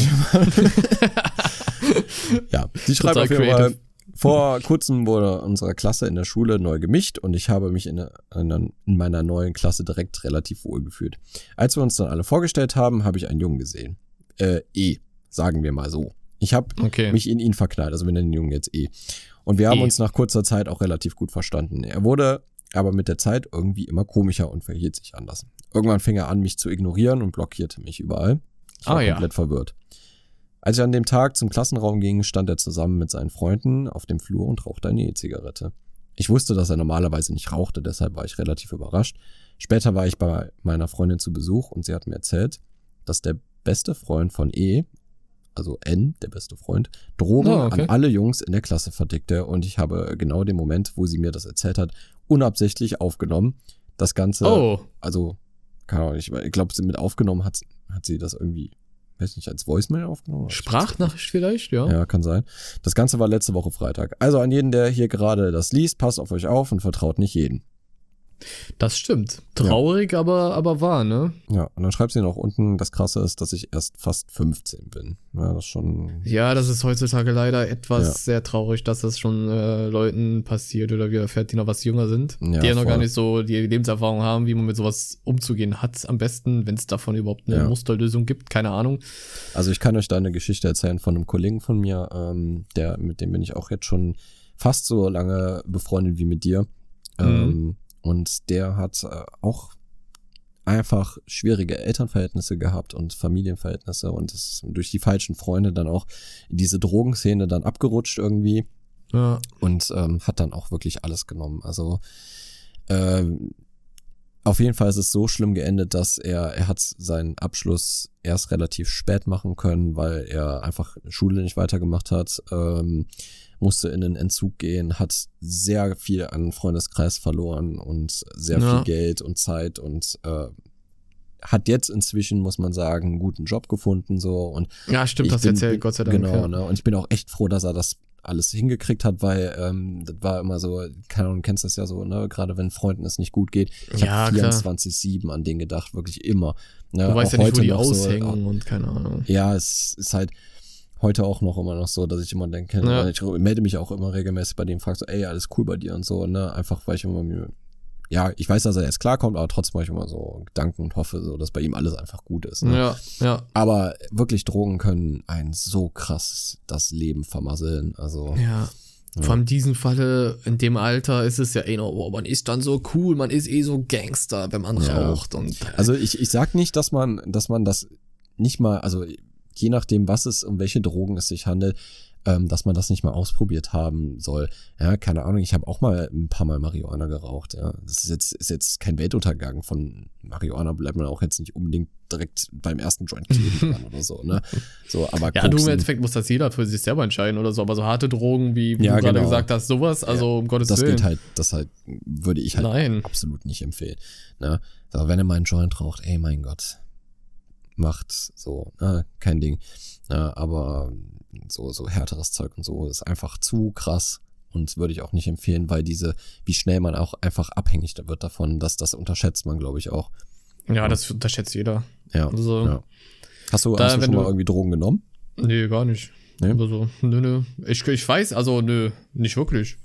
ja, die schreibt auf jeden Fall. Vor kurzem wurde unsere Klasse in der Schule neu gemischt und ich habe mich in, in, in, meiner neuen Klasse direkt relativ wohl gefühlt. Als wir uns dann alle vorgestellt haben, habe ich einen Jungen gesehen. Äh, E, sagen wir mal so. Ich habe okay. mich in ihn verknallt, also wir nennen den Jungen jetzt E. Und wir haben e. uns nach kurzer Zeit auch relativ gut verstanden. Er wurde aber mit der Zeit irgendwie immer komischer und verhielt sich anders. Irgendwann fing er an, mich zu ignorieren und blockierte mich überall. Ich war ah, komplett ja. verwirrt. Als ich an dem Tag zum Klassenraum ging, stand er zusammen mit seinen Freunden auf dem Flur und rauchte eine E-Zigarette. Ich wusste, dass er normalerweise nicht rauchte, deshalb war ich relativ überrascht. Später war ich bei meiner Freundin zu Besuch und sie hat mir erzählt, dass der beste Freund von E, also N, der beste Freund, Drogen oh, okay. an alle Jungs in der Klasse verdickte und ich habe genau den Moment, wo sie mir das erzählt hat, unabsichtlich aufgenommen. Das Ganze, oh. also, keine Ahnung, ich, ich glaube, sie mit aufgenommen hat, hat sie das irgendwie, weiß nicht, als Voicemail aufgenommen? Sprachnachricht vielleicht, ja. Ja, kann sein. Das Ganze war letzte Woche Freitag. Also an jeden, der hier gerade das liest, passt auf euch auf und vertraut nicht jeden. Das stimmt. Traurig, ja. aber, aber wahr, ne? Ja, und dann schreibt sie noch unten, das krasse ist, dass ich erst fast 15 bin. Ja, das ist schon. Ja, das ist heutzutage leider etwas ja. sehr traurig, dass das schon äh, Leuten passiert oder widerfährt, die noch was jünger sind. Ja, die ja noch gar nicht so die Lebenserfahrung haben, wie man mit sowas umzugehen hat. Am besten, wenn es davon überhaupt eine Musterlösung gibt, keine Ahnung. Also ich kann euch da eine Geschichte erzählen von einem Kollegen von mir, ähm, der, mit dem bin ich auch jetzt schon fast so lange befreundet wie mit dir. Mhm. Ähm, und der hat äh, auch einfach schwierige Elternverhältnisse gehabt und Familienverhältnisse und ist durch die falschen Freunde dann auch in diese Drogenszene dann abgerutscht irgendwie. Ja. Und ähm, hat dann auch wirklich alles genommen. Also ähm, Auf jeden Fall ist es so schlimm geendet, dass er, er hat seinen Abschluss erst relativ spät machen können, weil er einfach Schule nicht weitergemacht hat, ähm, musste in den Entzug gehen, hat sehr viel an Freundeskreis verloren und sehr ja. viel Geld und Zeit und äh, hat jetzt inzwischen, muss man sagen, einen guten Job gefunden so und ja stimmt, das erzählt Gott sei Dank genau ja. ne und ich bin auch echt froh, dass er das alles hingekriegt hat, weil ähm, das war immer so, keine Ahnung, du kennst das ja so, ne, gerade wenn Freunden es nicht gut geht. Ich ja, habe 24-7 an den gedacht, wirklich immer. Ne? Du weißt ja nicht, wo die aushängen so, und keine Ahnung. Ja, es ist halt heute auch noch immer noch so, dass ich immer denke, ja. ich melde mich auch immer regelmäßig bei dem, frag so, ey, alles cool bei dir und so, ne, einfach weil ich immer mir ja, ich weiß, dass er jetzt klarkommt, aber trotzdem mache ich immer so Gedanken und hoffe so, dass bei ihm alles einfach gut ist. Ne? Ja, ja. Aber wirklich Drogen können ein so krass das Leben vermasseln. Also. Ja. Ja. Vor allem in diesem Falle, in dem Alter, ist es ja eh noch, oh, man ist dann so cool, man ist eh so Gangster, wenn man ja. raucht. Und, also ich, ich sag nicht, dass man, dass man das nicht mal, also je nachdem, was es, um welche Drogen es sich handelt, ähm, dass man das nicht mal ausprobiert haben soll. Ja, keine Ahnung, ich habe auch mal ein paar Mal Marihuana geraucht. Ja, das ist jetzt, ist jetzt kein Weltuntergang. Von Marihuana bleibt man auch jetzt nicht unbedingt direkt beim ersten Joint kleben oder so, ne? So, aber ja, du im Endeffekt muss das jeder für sich selber entscheiden oder so, aber so harte Drogen, wie, wie ja, du gerade genau. gesagt hast, sowas, also ja, um Gottes das Willen. Das geht halt, das halt, würde ich halt Nein. absolut nicht empfehlen. Ne? So, wenn er mal einen Joint raucht, ey mein Gott, macht so, ne? kein Ding. Ja, aber so, so härteres Zeug und so ist einfach zu krass und würde ich auch nicht empfehlen, weil diese, wie schnell man auch einfach abhängig wird davon, dass das unterschätzt man, glaube ich, auch. Ja, das unterschätzt jeder. Ja. Also, ja. Hast du, da, hast du schon mal irgendwie Drogen genommen? Nee, gar nicht. Nee? Also, nö, nö. Ich, ich weiß, also, nö, nicht wirklich.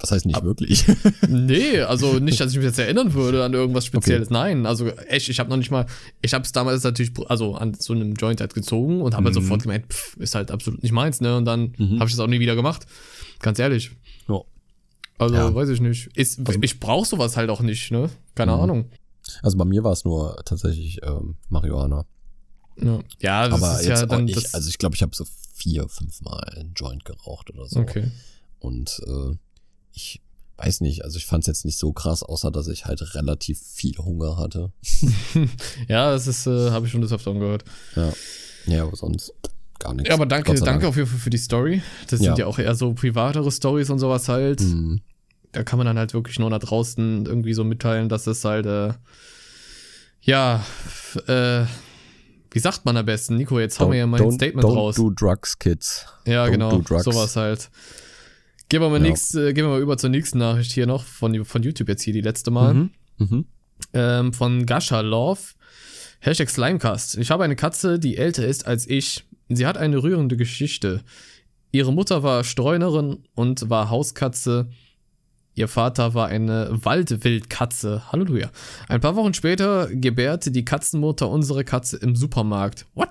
Was heißt nicht Ab, wirklich? nee, also nicht, dass ich mich jetzt erinnern würde an irgendwas Spezielles. Okay. Nein, also echt, ich habe noch nicht mal, ich habe es damals natürlich, also an so einem Joint halt gezogen und habe halt mhm. halt sofort gemeint, pff, ist halt absolut nicht meins, ne? Und dann mhm. habe ich das auch nie wieder gemacht. Ganz ehrlich. Ja. Also, ja. weiß ich nicht. Ist, also, ich brauche sowas halt auch nicht, ne? Keine mhm. Ahnung. Also bei mir war es nur tatsächlich ähm, Marihuana. Ja, ja das Aber ist jetzt ja dann. Ich, also ich glaube, ich habe so vier, fünf Mal einen Joint geraucht oder so. Okay. Und äh, ich weiß nicht, also ich fand es jetzt nicht so krass, außer dass ich halt relativ viel Hunger hatte. ja, das ist, äh, habe ich schon des Öfteren gehört. Ja. Ja, aber sonst gar nichts. Ja, aber danke, danke auf jeden Fall für die Story. Das ja. sind ja auch eher so privatere Stories und sowas halt. Mhm. Da kann man dann halt wirklich nur nach draußen irgendwie so mitteilen, dass es halt, äh, ja, äh, wie sagt man am besten? Nico, jetzt haben wir ja mal ein Statement don't raus. Do drugs, kids. Ja, don't genau. Sowas halt. Gehen wir mal, ja. nächst, äh, gehen wir mal über zur nächsten Nachricht hier noch von, von YouTube jetzt hier, die letzte Mal. Mhm. Mhm. Ähm, von Gasha Love. Hashtag Slimecast. Ich habe eine Katze, die älter ist als ich. Sie hat eine rührende Geschichte. Ihre Mutter war Streunerin und war Hauskatze. Ihr Vater war eine Waldwildkatze. Halleluja. Ein paar Wochen später gebärte die Katzenmutter unsere Katze im Supermarkt. What?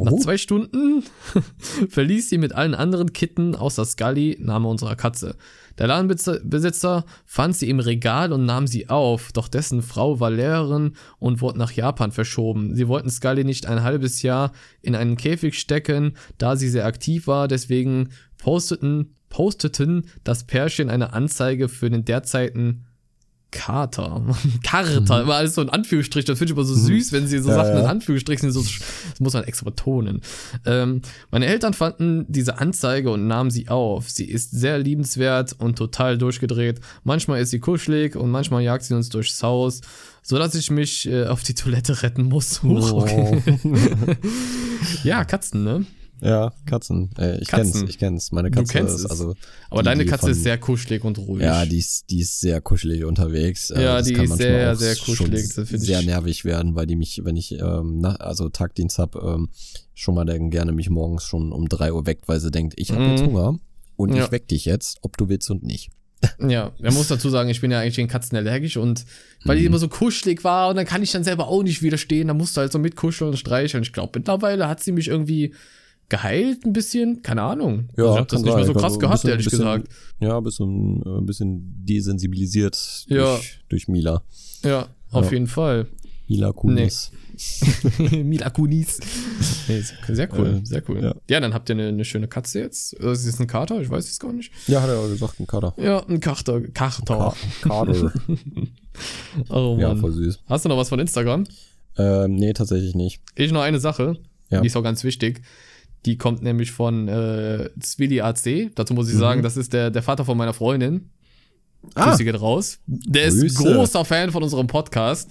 Nach zwei Stunden verließ sie mit allen anderen Kitten außer Scully, Name unserer Katze. Der Ladenbesitzer fand sie im Regal und nahm sie auf, doch dessen Frau war Lehrerin und wurde nach Japan verschoben. Sie wollten Scully nicht ein halbes Jahr in einen Käfig stecken, da sie sehr aktiv war, deswegen posteten, posteten das Pärchen eine Anzeige für den derzeitigen Kater. Kater, mhm. immer alles so in Anführungsstrich. Das finde ich immer so mhm. süß, wenn sie so ja, Sachen ja. in Anführungsstrichen so, das muss man extra betonen. Ähm, meine Eltern fanden diese Anzeige und nahmen sie auf. Sie ist sehr liebenswert und total durchgedreht. Manchmal ist sie kuschelig und manchmal jagt sie uns durchs Haus, so dass ich mich äh, auf die Toilette retten muss. Huch, okay. Oh. ja, Katzen, ne? Ja, Katzen. Äh, ich Katzen. kenn's, ich kenn's. Meine Katze ist also. Aber die, deine Katze von, ist sehr kuschelig und ruhig. Ja, die ist, die ist sehr kuschelig unterwegs. Äh, ja, das die ist sehr, sehr kuschelig. sehr nervig werden, weil die mich, wenn ich ähm, na, also Tagdienst hab, ähm, schon mal dann gerne mich morgens schon um drei Uhr weckt, weil sie denkt, ich habe mhm. jetzt Hunger und ja. ich weck dich jetzt, ob du willst und nicht. Ja, man muss dazu sagen, ich bin ja eigentlich gegen Katzen allergisch und weil die mhm. immer so kuschelig war und dann kann ich dann selber auch nicht widerstehen, dann musst du halt so mitkuscheln und streicheln. Ich glaube, mittlerweile hat sie mich irgendwie geheilt ein bisschen? Keine Ahnung. Ja, also ich habe das nicht mehr so krass also gehabt, bisschen, ehrlich bisschen, gesagt. Ja, ein bisschen, ein bisschen desensibilisiert ja. durch, durch Mila. Ja, auf ja. jeden Fall. Mila Kunis. Nee. Mila Kunis. Nee, sehr cool, äh, sehr cool. Ja. ja. dann habt ihr eine, eine schöne Katze jetzt. Ist es ein Kater? Ich weiß es gar nicht. Ja, hat er gesagt, ein Kater. Ja, ein Kater. Kater. Kater. oh Mann. Ja, voll süß. Hast du noch was von Instagram? Ähm, nee, tatsächlich nicht. Ich noch eine Sache. Ja. Die ist auch ganz wichtig. Die kommt nämlich von äh, Zwilli AC. Dazu muss ich mhm. sagen, das ist der, der Vater von meiner Freundin. Ah. Grüße geht raus. Der Grüße. ist großer Fan von unserem Podcast.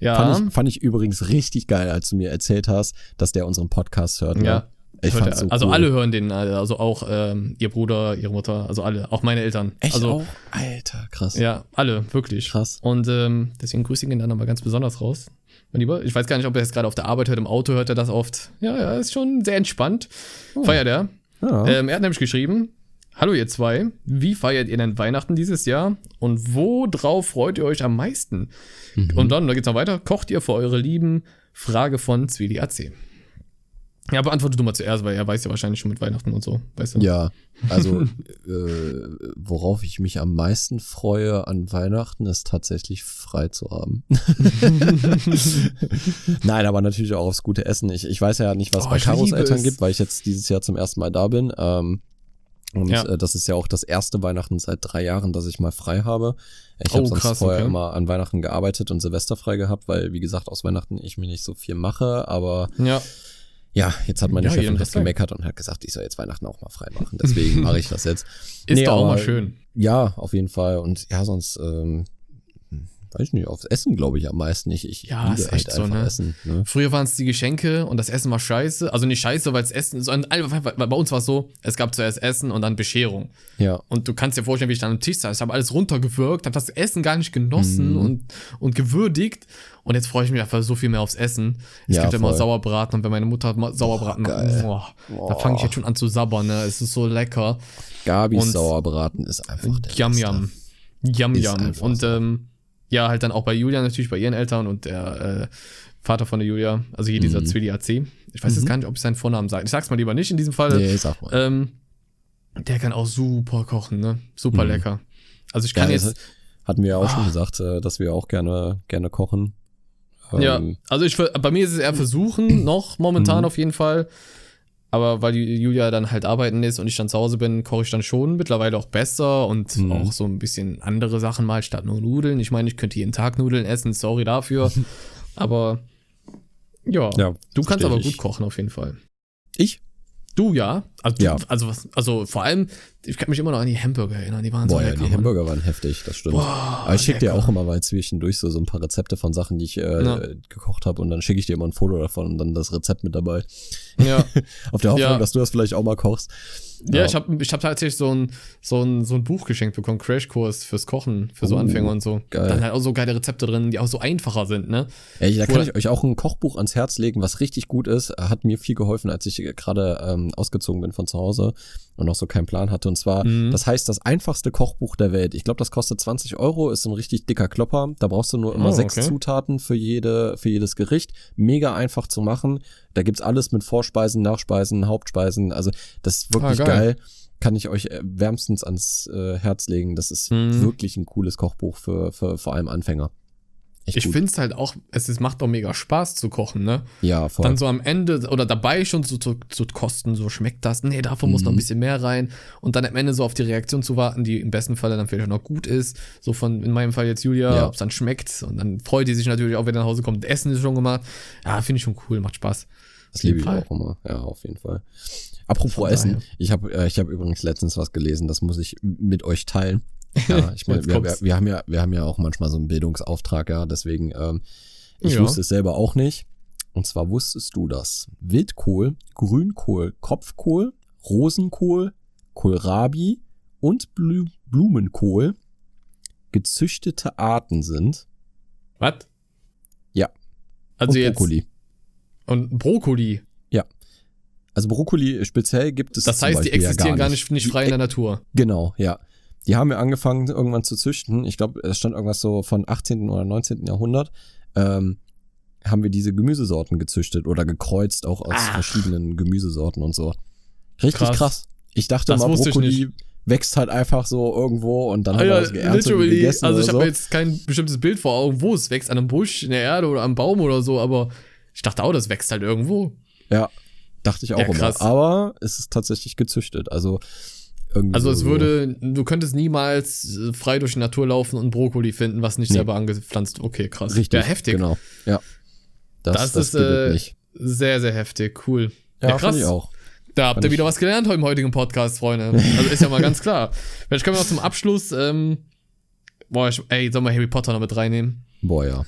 Ja. Fand ich, fand ich übrigens richtig geil, als du mir erzählt hast, dass der unseren Podcast hört. Ne? Ja. Ich fand's so also cool. alle hören den, also auch ähm, ihr Bruder, ihre Mutter, also alle, auch meine Eltern. Echt also, auch? Alter, krass. Ja, alle, wirklich. Krass. Und ähm, deswegen grüße ich ihn dann nochmal ganz besonders raus. Mein Lieber, ich weiß gar nicht, ob er jetzt gerade auf der Arbeit hört, im Auto hört er das oft. Ja, ja, ist schon sehr entspannt. Oh. Feiert er. Ja. Ähm, er hat nämlich geschrieben, Hallo ihr zwei, wie feiert ihr denn Weihnachten dieses Jahr und worauf freut ihr euch am meisten? Mhm. Und dann, da geht's noch weiter, kocht ihr für eure Lieben? Frage von Zwili AC. Ja, beantworte du mal zuerst, weil er weiß ja wahrscheinlich schon mit Weihnachten und so, weißt du? Ja, also äh, worauf ich mich am meisten freue an Weihnachten, ist tatsächlich frei zu haben. Nein, aber natürlich auch aufs gute Essen. Ich, ich weiß ja nicht, was oh, bei Karos Eltern gibt, weil ich jetzt dieses Jahr zum ersten Mal da bin. Ähm, und ja. äh, das ist ja auch das erste Weihnachten seit drei Jahren, dass ich mal frei habe. Ich oh, habe sonst krass, vorher okay. immer an Weihnachten gearbeitet und Silvester frei gehabt, weil, wie gesagt, aus Weihnachten ich mir nicht so viel mache, aber ja ja, jetzt hat meine ja, Chefin das gemeckert und hat gesagt, ich soll jetzt Weihnachten auch mal frei machen. Deswegen mache ich das jetzt. Ist nee, doch auch mal schön. Ja, auf jeden Fall. Und ja, sonst, ähm, weiß ich nicht, aufs Essen glaube ich am meisten. Ich, ich ja, ist echt halt so, ne? Essen, ne? Früher waren es die Geschenke und das Essen war scheiße. Also nicht scheiße, weil es Essen, sondern bei uns war es so, es gab zuerst Essen und dann Bescherung. Ja. Und du kannst dir vorstellen, wie ich dann am Tisch saß. Ich habe alles runtergewirkt, habe das Essen gar nicht genossen mm. und, und gewürdigt. Und jetzt freue ich mich einfach so viel mehr aufs Essen. Es ja, gibt ja immer Sauerbraten und wenn meine Mutter Sauerbraten macht, boah, boah. da fange ich jetzt schon an zu sabbern. Ne? Es ist so lecker. Gabis und Sauerbraten ist einfach der Yum Yum. Yum Yum. Und ähm, ja, halt dann auch bei Julia natürlich, bei ihren Eltern und der äh, Vater von der Julia, also hier dieser mhm. Zwilli AC. Ich weiß mhm. jetzt gar nicht, ob ich seinen Vornamen sage. Ich sag's mal lieber nicht in diesem Fall. Nee, sag mal. Ähm, der kann auch super kochen, ne? Super mhm. lecker. Also ich kann ja, jetzt. Hatten wir ja auch oh. schon ah. gesagt, äh, dass wir auch gerne, gerne kochen. Ja, ähm, also ich, bei mir ist es eher versuchen, noch momentan mhm. auf jeden Fall. Aber weil Julia dann halt arbeiten ist und ich dann zu Hause bin, koche ich dann schon mittlerweile auch besser und mhm. auch so ein bisschen andere Sachen mal statt nur Nudeln. Ich meine, ich könnte jeden Tag Nudeln essen, sorry dafür. aber ja, ja du kannst aber gut kochen auf jeden Fall. Ich? Du ja. Also, ja. also, was, also vor allem, ich kann mich immer noch an die Hamburger erinnern. Die waren Boah, so lecker. Ja, die Hamburger waren heftig, das stimmt. Boah, Aber ich schicke dir auch immer mal zwischendurch so, so ein paar Rezepte von Sachen, die ich äh, ja. gekocht habe und dann schicke ich dir immer ein Foto davon und dann das Rezept mit dabei. Ja. Auf der Hoffnung, ja. dass du das vielleicht auch mal kochst. Ja, ja. ich habe ich hab tatsächlich so ein, so, ein, so ein Buch geschenkt bekommen, Crashkurs fürs Kochen, für so uh, Anfänger und so. Geil. Dann halt auch so geile Rezepte drin, die auch so einfacher sind, ne? Ey, da kann ich euch auch ein Kochbuch ans Herz legen, was richtig gut ist. Hat mir viel geholfen, als ich gerade ähm, ausgezogen bin von zu Hause und noch so keinen Plan hatte. Und zwar, mhm. das heißt, das einfachste Kochbuch der Welt. Ich glaube, das kostet 20 Euro, ist ein richtig dicker Klopper. Da brauchst du nur immer oh, sechs okay. Zutaten für jede, für jedes Gericht. Mega einfach zu machen. Da gibt's alles mit Vorspeisen, Nachspeisen, Hauptspeisen. Also, das ist wirklich ah, geil. geil kann ich euch äh, wärmstens ans äh, Herz legen. Das ist mhm. wirklich ein cooles Kochbuch für, für vor allem Anfänger. Ich finde es halt auch, es ist, macht doch mega Spaß zu kochen, ne? Ja, voll. Dann so am Ende oder dabei schon so zu, zu kosten, so schmeckt das, nee, davon mhm. muss noch ein mhm. bisschen mehr rein und dann am Ende so auf die Reaktion zu warten, die im besten Fall dann vielleicht auch noch gut ist. So von, in meinem Fall jetzt Julia, ja. ob es dann schmeckt und dann freut die sich natürlich auch, wenn er nach Hause kommt, Essen ist schon gemacht. Ja, finde ich schon cool, macht Spaß. Das liebe ich auch immer, ja, auf jeden Fall. Apropos Essen, ich habe äh, ich hab übrigens letztens was gelesen, das muss ich mit euch teilen. Ja, ich meine, wir, wir, wir, haben ja, wir haben ja auch manchmal so einen Bildungsauftrag, ja, deswegen, ähm, ich ja. wusste es selber auch nicht. Und zwar wusstest du das Wildkohl, Grünkohl, Kopfkohl, Rosenkohl, Kohlrabi und Blu Blumenkohl gezüchtete Arten sind. Was? Ja. Also und jetzt. Brokkoli. Und Brokkoli. Ja. Also Brokkoli speziell gibt es. Das heißt, die existieren ja gar nicht, nicht frei in der Natur. Genau, ja. Die haben wir angefangen irgendwann zu züchten. Ich glaube, es stand irgendwas so von 18. oder 19. Jahrhundert. Ähm, haben wir diese Gemüsesorten gezüchtet oder gekreuzt, auch aus Ach. verschiedenen Gemüsesorten und so. Richtig krass. krass. Ich dachte das mal, Brokkoli, wächst halt einfach so irgendwo und dann ah, hat er es geerntet und gegessen Also ich habe so. jetzt kein bestimmtes Bild vor Augen, wo es wächst, an einem Busch, in der Erde oder am Baum oder so, aber ich dachte auch, das wächst halt irgendwo. Ja, dachte ich auch ja, immer. Aber es ist tatsächlich gezüchtet, also irgendwie Also es so würde, du könntest niemals äh, frei durch die Natur laufen und Brokkoli finden, was nicht nee. selber angepflanzt. Okay, krass. Richtig, ja, heftig. Genau, ja. Das, das, das ist äh, sehr, sehr heftig. Cool. Ja, ja krass. Ich auch. Da habt ihr wieder was gelernt im heutigen Podcast, Freunde. Also ist ja mal ganz klar. Vielleicht können wir noch zum Abschluss, ähm, boah, ich, ey, sollen wir Harry Potter noch mit reinnehmen? Boah, ja.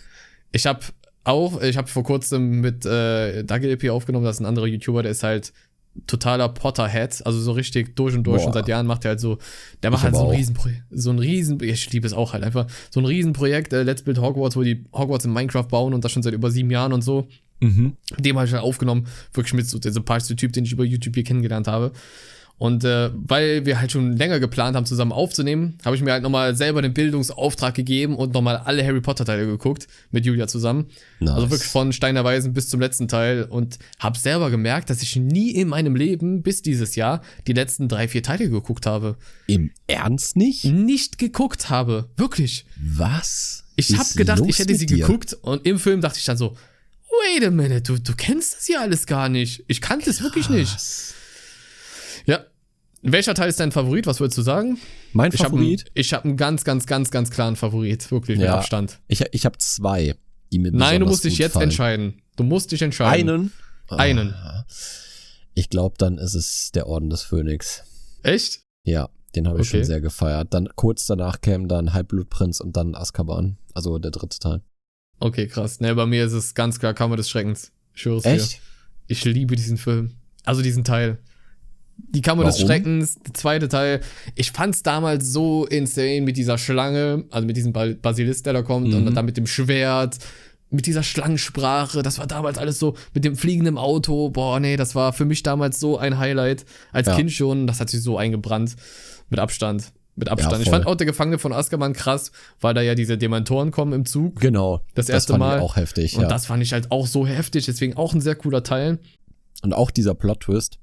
Ich habe auch, ich habe vor kurzem mit äh, Dagi aufgenommen, das ist ein anderer YouTuber, der ist halt totaler Potterhead, also so richtig durch und durch Boah. und seit Jahren macht er halt so, der macht ich halt so ein Riesenprojekt, so ein Riesen, ich liebe es auch halt einfach, so ein Riesenprojekt, äh, Let's Build Hogwarts, wo die Hogwarts in Minecraft bauen und das schon seit über sieben Jahren und so. Mhm. Dem habe ich halt aufgenommen. Wirklich mit so der sympathischste Typ, den ich über YouTube hier kennengelernt habe. Und äh, weil wir halt schon länger geplant haben, zusammen aufzunehmen, habe ich mir halt nochmal selber den Bildungsauftrag gegeben und nochmal alle Harry Potter-Teile geguckt mit Julia zusammen. Nice. Also wirklich von Steiner Weisen bis zum letzten Teil und habe selber gemerkt, dass ich nie in meinem Leben bis dieses Jahr die letzten drei, vier Teile geguckt habe. Im Ernst nicht? Nicht geguckt habe. Wirklich. Was? Ich habe gedacht, ich hätte sie dir? geguckt und im Film dachte ich dann so, wait a minute, du, du kennst das ja alles gar nicht. Ich kannte es wirklich nicht. Ja. Welcher Teil ist dein Favorit? Was würdest du sagen? Mein ich Favorit? Hab ein, ich habe einen ganz, ganz, ganz, ganz klaren Favorit. Wirklich, mit Abstand. Ich, ich habe zwei, die mir Nein, du musst dich jetzt fallen. entscheiden. Du musst dich entscheiden. Einen? Einen. Ah. Ich glaube, dann ist es der Orden des Phönix. Echt? Ja, den habe ich okay. schon sehr gefeiert. Dann kurz danach käme dann Halbblutprinz und dann Azkaban. Also der dritte Teil. Okay, krass. Ne, bei mir ist es ganz klar Kammer des Schreckens. Ich schwöre Echt? Dir. Ich liebe diesen Film. Also diesen Teil. Die Kammer Warum? des Schreckens, der zweite Teil. Ich fand's damals so insane mit dieser Schlange, also mit diesem Basilisk, der da kommt, mhm. und dann mit dem Schwert, mit dieser Schlangensprache. Das war damals alles so mit dem fliegenden Auto. Boah, nee, das war für mich damals so ein Highlight. Als ja. Kind schon. Das hat sich so eingebrannt. Mit Abstand mit Abstand. Ja, ich fand auch der Gefangene von Azkaban krass, weil da ja diese Dementoren kommen im Zug. Genau. Das erste das fand Mal. Ich auch heftig. Und ja. das fand ich halt auch so heftig, deswegen auch ein sehr cooler Teil. Und auch dieser Plot-Twist,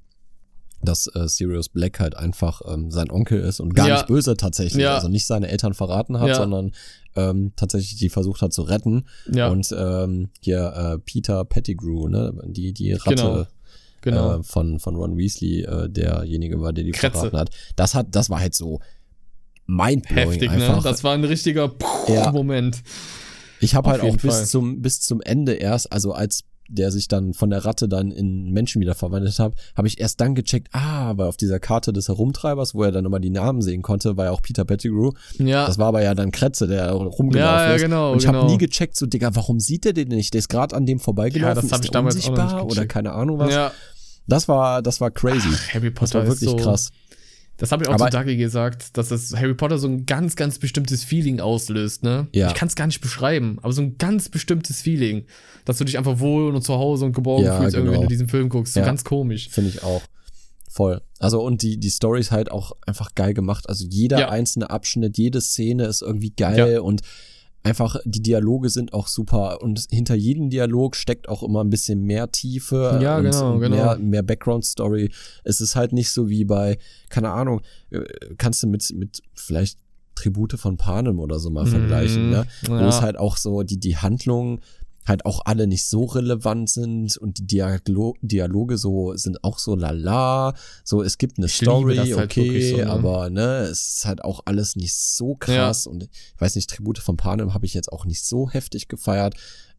dass äh, Sirius Black halt einfach ähm, sein Onkel ist und gar ja. nicht böse tatsächlich. Ja. Also nicht seine Eltern verraten hat, ja. sondern ähm, tatsächlich die versucht hat zu retten. Ja. Und ähm, hier äh, Peter Pettigrew, ne, die, die Ratte. Genau. Genau. Äh, von, von Ron Weasley, äh, derjenige war, der die Kretze. verraten hat. Das hat, das war halt so, mindblowing Heftig, ne? einfach. Ne? Das war ein richtiger Puh ja. Moment. Ich habe halt auch bis zum, bis zum Ende erst, also als der sich dann von der Ratte dann in Menschen wieder verwandelt hat, habe ich erst dann gecheckt, ah, weil auf dieser Karte des Herumtreibers, wo er dann immer die Namen sehen konnte, war ja auch Peter Pettigrew. Ja. Das war aber ja dann Kretze, der rumgelaufen ja, ja, ist. Genau, und ich genau. habe nie gecheckt, so, Digga, warum sieht er den nicht? Der ist gerade an dem vorbeigelaufen. Ja, das habe ich damals unsichtbar oder keine Ahnung was. Ja. Das war, das war crazy. Ach, Harry Potter das war wirklich so krass. Das habe ich auch aber, zu Dagi gesagt, dass das Harry Potter so ein ganz, ganz bestimmtes Feeling auslöst, ne? Ja. Ich kann es gar nicht beschreiben, aber so ein ganz bestimmtes Feeling, dass du dich einfach wohl und zu Hause und geborgen ja, fühlst, genau. wenn du diesen Film guckst. So ja. ganz komisch. Finde ich auch. Voll. Also und die, die Story ist halt auch einfach geil gemacht. Also jeder ja. einzelne Abschnitt, jede Szene ist irgendwie geil und einfach die Dialoge sind auch super und hinter jedem Dialog steckt auch immer ein bisschen mehr Tiefe ja, und genau, mehr, genau. mehr Background Story. Es ist halt nicht so wie bei, keine Ahnung, äh, kannst du mit, mit vielleicht Tribute von Panem oder so mal mm, vergleichen, ne? Ja. Wo es halt auch so die, die Handlung halt auch alle nicht so relevant sind und die Dialo Dialoge so sind auch so lala. So, es gibt eine ich Story, halt okay, so, ne? aber ne, es ist halt auch alles nicht so krass. Ja. Und ich weiß nicht, Tribute von Panem habe ich jetzt auch nicht so heftig gefeiert.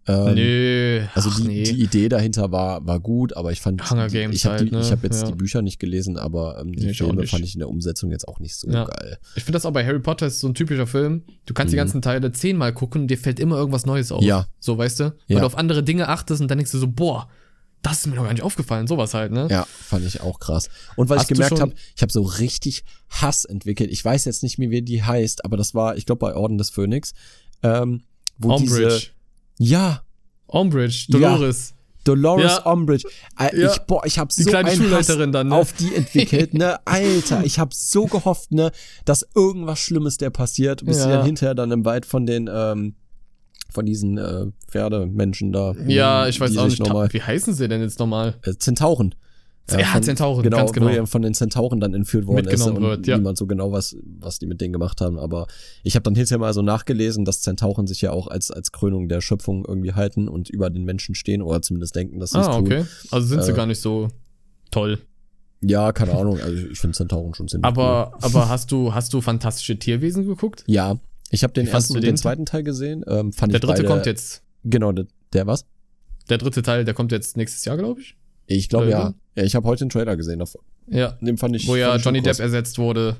Ähm, Nö. Also die, nee. die Idee dahinter war, war gut, aber ich fand, Hunger Games ich habe halt, ne? hab jetzt ja. die Bücher nicht gelesen, aber ähm, die nee, Filme fand ich in der Umsetzung jetzt auch nicht so ja. geil. Ich finde das auch bei Harry Potter ist so ein typischer Film. Du kannst mhm. die ganzen Teile zehnmal gucken, dir fällt immer irgendwas Neues auf. Ja. So, weißt du? Ja. Weil du auf andere Dinge achtest und dann denkst du so, boah, das ist mir noch gar nicht aufgefallen, sowas halt, ne? Ja, fand ich auch krass. Und weil Hast ich gemerkt habe, ich habe so richtig Hass entwickelt. Ich weiß jetzt nicht mehr, wie die heißt, aber das war, ich glaube, bei Orden des Phönix. Ähm, wo Umbridge. diese. Ja, Umbridge, Dolores. Ja. Dolores ja. Umbridge. Äh, ja. Ich, boah, ich habe so kleine Schulleiterin dann, ne? auf die entwickelt, ne? Alter, ich habe so gehofft, ne, dass irgendwas Schlimmes der passiert, bis ja. sie dann hinterher dann im Wald von den ähm, von diesen äh, Pferdemenschen da. Ja, ich weiß auch nicht. Wie heißen sie denn jetzt nochmal? Äh, Zentauren. Ja, ja von, Zentauren, genau, ganz genau. Wo er von den Zentauren dann entführt worden ist und wird, ja. niemand so genau was, was die mit denen gemacht haben. Aber ich habe dann hinterher mal so nachgelesen, dass Zentauren sich ja auch als, als Krönung der Schöpfung irgendwie halten und über den Menschen stehen oder zumindest denken, dass sie es Ah, tun. okay. Also sind sie Äh, gar nicht so toll. Ja, keine Ahnung. Also ich finde Zentauren schon ziemlich cool. Aber, aber hast du, hast du fantastische Tierwesen geguckt? Ja, ich habe den ersten und den? den zweiten Teil gesehen. Ähm, fand Der ich dritte beide, kommt jetzt. Genau, der, der was? Der dritte Teil, der kommt jetzt nächstes Jahr, glaube ich. Ich glaube ja. Ja. Ich habe heute einen Trailer gesehen davon. Ja. Den fand ich. Wo ja Johnny Depp ersetzt wurde.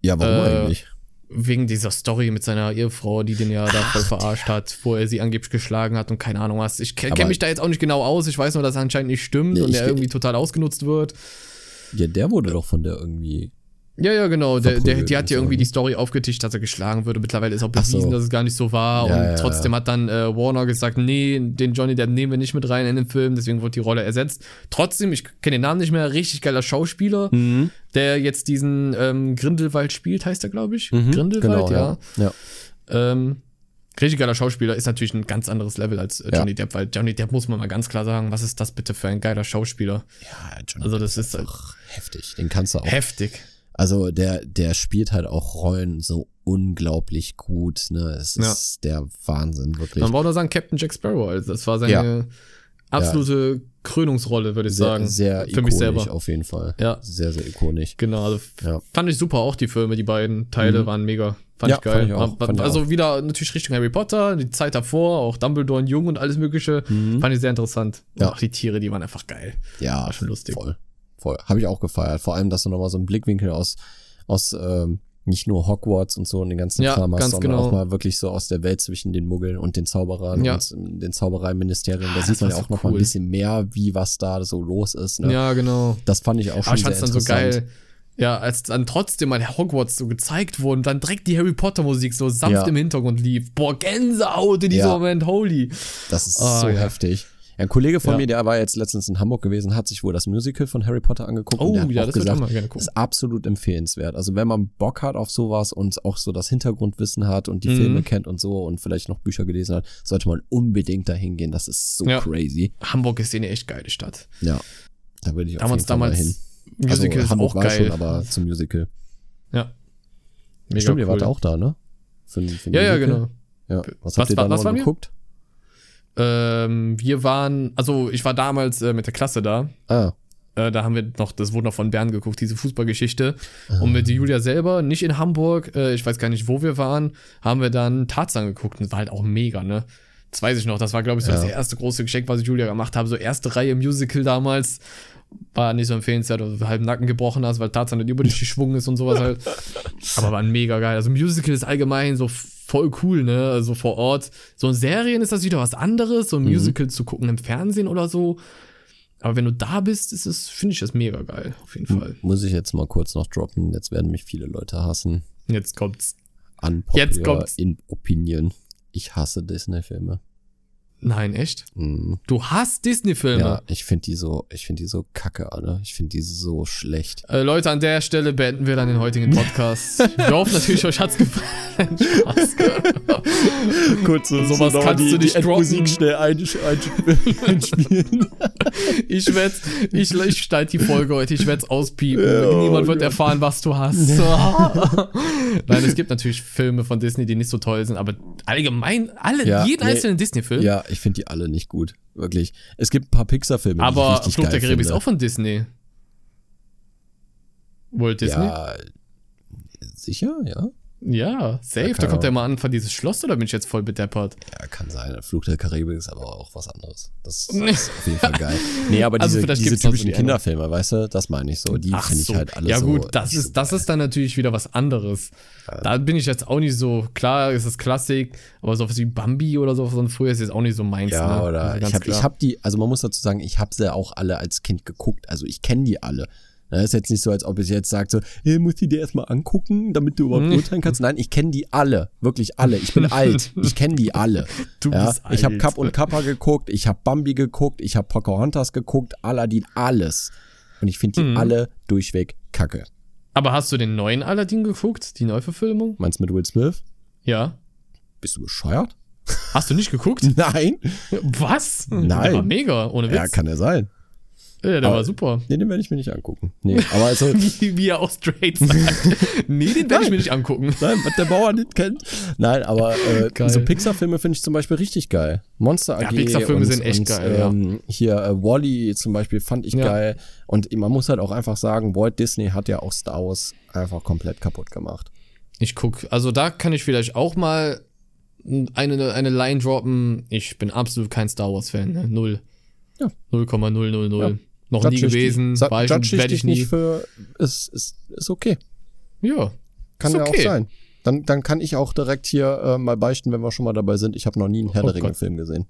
Ja, warum äh, eigentlich? Wegen dieser Story mit seiner Ehefrau, die den ja da voll verarscht hat, wo er sie angeblich geschlagen hat und keine Ahnung was. Ich kenne mich da jetzt auch nicht genau aus. Ich weiß nur, dass er anscheinend nicht stimmt Nee, und er irgendwie total ausgenutzt wird. Ja, der wurde doch von der irgendwie. Ja, ja, genau. Der, der, die hat ja irgendwie die Story aufgetischt, dass er geschlagen würde. Mittlerweile ist auch Ach so. bewiesen, dass es gar nicht so war. Ja, und ja, trotzdem ja. hat dann äh, Warner gesagt, nee, den Johnny Depp nehmen wir nicht mit rein in den Film, deswegen wurde die Rolle ersetzt. Trotzdem, ich kenne den Namen nicht mehr, richtig geiler Schauspieler, Mhm. der jetzt diesen ähm, Grindelwald spielt, heißt er, glaube ich. Mhm, Grindelwald, genau, ja. ja. Ähm, richtig geiler Schauspieler ist natürlich ein ganz anderes Level als äh. Johnny Depp, weil Johnny Depp muss man mal ganz klar sagen, was ist das bitte für ein geiler Schauspieler? Ja, Johnny Also Depp das ist halt einfach heftig. Den kannst du auch. heftig. Also der, der spielt halt auch Rollen so unglaublich gut. Ne, es Ja. ist der Wahnsinn wirklich. Man braucht nur sagen, Captain Jack Sparrow, also das war seine Ja. absolute Krönungsrolle, würde ich sehr, sagen. sehr für mich ikonisch selber. auf jeden Fall. Ja. Sehr, sehr ikonisch. Genau, also Ja. fand ich super auch die Filme, die beiden Teile Mhm. waren mega. Fand Ja, ich geil. fand ich auch, also auch. wieder natürlich Richtung Harry Potter, die Zeit davor, auch Dumbledore und Jung und alles mögliche. Mhm. Fand ich sehr interessant. Und Ja. auch die Tiere, die waren einfach geil. Ja, War schon lustig. Voll. Voll. Habe ich auch gefeiert. Vor allem, dass du nochmal so einen Blickwinkel aus, aus ähm, nicht nur Hogwarts und so und den ganzen Ja, Kram hast, ganz sondern genau. auch mal wirklich so aus der Welt zwischen den Muggeln und den Zauberern Ja. und den Zaubereiministerien. Ah, Da das sieht man ja auch so noch mal cool. ein bisschen mehr, wie was da so los ist. Ne? Ja, genau. Das fand ich auch schon Aber ich sehr dann so geil. Ja, als dann trotzdem mal Hogwarts so gezeigt wurde und dann direkt die Harry Potter Musik so sanft Ja. im Hintergrund lief. Boah, Gänsehaut in diesem Ja. Moment, holy. Das ist Ah, so ja. heftig. Ein Kollege von Ja. mir, der war jetzt letztens in Hamburg gewesen, hat sich wohl das Musical von Harry Potter angeguckt Oh, und der hat ja, auch das würde ich auch gesagt, mal gerne gucken. ist absolut empfehlenswert. Also wenn man Bock hat auf sowas und auch so das Hintergrundwissen hat und die Mhm. Filme kennt und so und vielleicht noch Bücher gelesen hat, sollte man unbedingt dahin gehen. Das ist so Ja. crazy. Hamburg ist eh eine echt geile Stadt. Ja, da würde ich auf Damals, jeden Fall mal hin. damals, Musical also, ist Hamburg auch war geil. schon, aber zum Musical. ja. Mega Stimmt, ihr cool. wart auch da, ne? Für, für Ja, ja, Musical? genau. Ja. Was Was habt ihr da noch geguckt? Ähm, wir waren, also ich war damals äh, mit der Klasse da. Ah, Äh, da haben wir noch, das wurde noch von Bern geguckt, diese Fußballgeschichte. Ah. Und mit Julia selber, nicht in Hamburg, äh, ich weiß gar nicht, wo wir waren, haben wir dann Tarzan geguckt und das war halt auch mega, ne? Das weiß ich noch, das war, glaube ich, so Ja. das erste große Geschenk, was ich Julia gemacht habe. So erste Reihe Musical damals. War nicht so empfehlenswert, weil du halb Nacken gebrochen hast, weil Tarzan nicht über dich geschwungen ist und sowas halt. Aber waren mega geil. Also Musical ist allgemein so voll cool, ne? Also vor Ort. So in Serien ist das wieder was anderes, so ein Mhm. Musical zu gucken im Fernsehen oder so. Aber wenn du da bist, ist es, finde ich das mega geil, auf jeden Fall. muss ich jetzt mal kurz noch droppen. Jetzt werden mich viele Leute hassen. Jetzt kommt's. Unpopular Jetzt kommt's. in Opinion. Ich hasse Disney-Filme. Nein, echt? Mhm. Du hast Disney-Filme. Ja, ich finde die so, ich finde die so kacke, alle. Ich finde die so schlecht. Äh, Leute, an der Stelle beenden wir dann den heutigen Podcast. Wir hoffen natürlich, euch hat's gefallen. Spaß. Kurz so Sowas kannst die- du nicht die droppen. schnell einspielen. Ich werd, ich, ich schneide die Folge heute, ich werd's auspiepen. Ja, Niemand oh wird Gott. erfahren, was du hast. Nein, es gibt natürlich Filme von Disney, die nicht so toll sind, aber allgemein, alle, Ja, jeden nee. einzelnen Disney-Film. ja, ich finde die alle nicht gut. Wirklich. Es gibt ein paar Pixar-Filme, die ich aber richtig Fluch geil der Karibik ist auch von Disney. Walt Disney? Ja, sicher, ja. Ja, safe. Ja, da kommt der mal an von dieses Schloss oder bin ich jetzt voll bedeppert? Ja, kann sein. Fluch der Karibik ist aber auch was anderes. Das ist auf jeden Fall geil. Nee, aber Also diese, vielleicht diese so typischen die. Kinderfilme, weißt du, das meine ich so. Die finde ich halt alle ja so. gut, das ist, so das geil. ist dann natürlich wieder was anderes. Da bin ich jetzt auch nicht so, klar ist es Klassik, aber sowas wie Bambi oder so von früher ist jetzt auch nicht so meins. Ja, ne? oder Also ich habe hab die, also man muss dazu sagen, ich habe sie auch alle als Kind geguckt. Also ich kenne die alle. Das ist jetzt nicht so, als ob ich jetzt sage, so, hey, musst du dir erstmal angucken, damit du überhaupt Hm. urteilen kannst. Nein, ich kenne die alle. Wirklich alle. Ich bin alt. Ich kenne die alle. Du ja? bist Ich habe alt. Kapp und Kappa geguckt, ich habe Bambi geguckt, ich habe Pocahontas geguckt, Aladdin, alles. Und ich finde die Mhm. alle durchweg kacke. Aber hast du den neuen Aladdin geguckt? Die Neuverfilmung? Meinst du mit Will Smith? Ja. Bist du bescheuert? Hast du nicht geguckt? Nein. Was? Nein. Der war mega, ohne Witz. Ja, kann ja sein. Ja, der aber, war super. Nee, den werde ich mir nicht angucken. Nee, aber also. wie, wie er auch straight sagt. nee, den werde ich mir nicht angucken. Nein, was der Bauer nicht kennt. Nein, aber äh, so Pixar-Filme finde ich zum Beispiel richtig geil. Monster AG. Ja, Pixar-Filme sind echt und, geil. Ähm, ja. Hier äh, Wally zum Beispiel fand ich ja. geil. Und man muss halt auch einfach sagen, Walt Disney hat ja auch Star Wars einfach komplett kaputt gemacht. Ich guck, also da kann ich vielleicht auch mal eine, eine Line droppen. Ich bin absolut kein Star Wars-Fan, ne? Null. Ja. 0,000. Ja. Noch Judge nie gewesen. Ich, war ich, werde ich nie. Nicht für, ist, ist, ist okay. Ja. Kann ja okay. auch sein. Dann, dann kann ich auch direkt hier äh, mal beichten, wenn wir schon mal dabei sind. Ich habe noch nie einen Herr oh der Ringe-Film gesehen.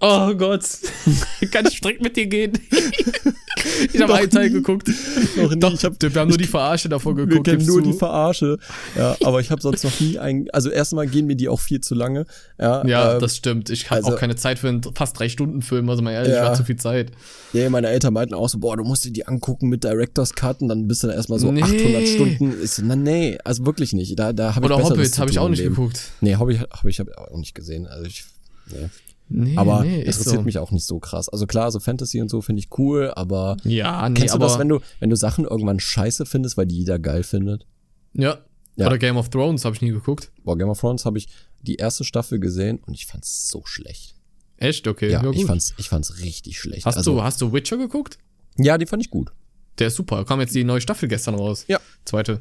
Oh Gott. Kann ich strikt mit dir gehen? ich habe einen Teil geguckt. Noch nie. Doch, ich hab, wir haben nur die Verarsche davor geguckt. Wir kennen nur zu. die Verarsche. Ja, aber ich habe sonst noch nie einen. Also erstmal gehen mir die auch viel zu lange. Ja, ja ähm, das stimmt. Ich habe also, auch keine Zeit für einen fast drei Stunden Film. Also mal ehrlich, ja. war zu viel Zeit. Ja, meine Eltern meinten auch so, boah, du musst dir die angucken mit Director's Cut und dann bist du da erstmal so nee. 800 Stunden. Ist, na nee, also wirklich nicht. Da, da habe ich Oder Hobbit habe ich auch nicht geguckt. Nee, Hobbit habe ich hab auch nicht gesehen. Also ich, nee. Nee, aber nee, interessiert so. mich auch nicht so krass. Also klar, so Fantasy und so finde ich cool, aber ja, nee, kennst du das, wenn du, wenn du Sachen irgendwann scheiße findest, weil die jeder geil findet? Ja. ja. Oder Game of Thrones habe ich nie geguckt. Boah, Game of Thrones habe ich die erste Staffel gesehen und ich fand's so schlecht. Echt? Okay. Ja, ja ich fand's, ich fand's richtig schlecht. Hast also, du, hast du Witcher geguckt? Ja, die fand ich gut. Der ist super. Kam jetzt die neue Staffel gestern raus. Ja. Zweite.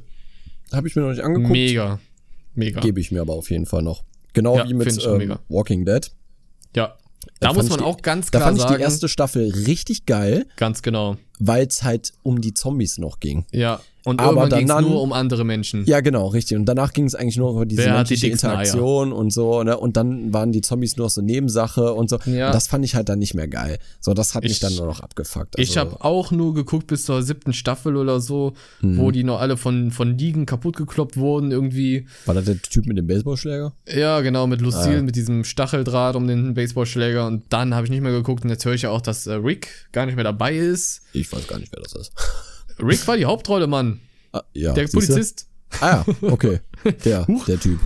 Habe ich mir noch nicht angeguckt. Mega. Mega. Gebe ich mir aber auf jeden Fall noch. Genau ja, wie mit ähm, Walking Dead. Ja. Da, muss man die, auch ganz klar sagen. Da fand ich die erste Staffel richtig geil. Ganz genau. Weil es halt um die Zombies noch ging. Ja. Und aber dann nur um andere Menschen. Ja, genau, richtig. Und danach ging es eigentlich nur über diese Wer menschliche die Interaktion Eier? und so, ne? Und dann waren die Zombies nur so Nebensache und so. Ja. Und das fand ich halt dann nicht mehr geil. So, das hat ich, mich dann nur noch abgefuckt. Also, ich habe auch nur geguckt bis zur siebten Staffel oder so, mhm. wo die noch alle von, von Ligen kaputt gekloppt wurden irgendwie. War das der Typ mit dem Baseballschläger? Ja, genau, mit Lucille, ah. mit diesem Stacheldraht um den Baseballschläger. Und dann habe ich nicht mehr geguckt. Und jetzt höre ich ja auch, dass äh, Rick gar nicht mehr dabei ist. Ich weiß gar nicht, wer das ist. Rick war die Hauptrolle, Mann. Ah, ja, der Polizist. Ah ja, okay. Der, der Typ.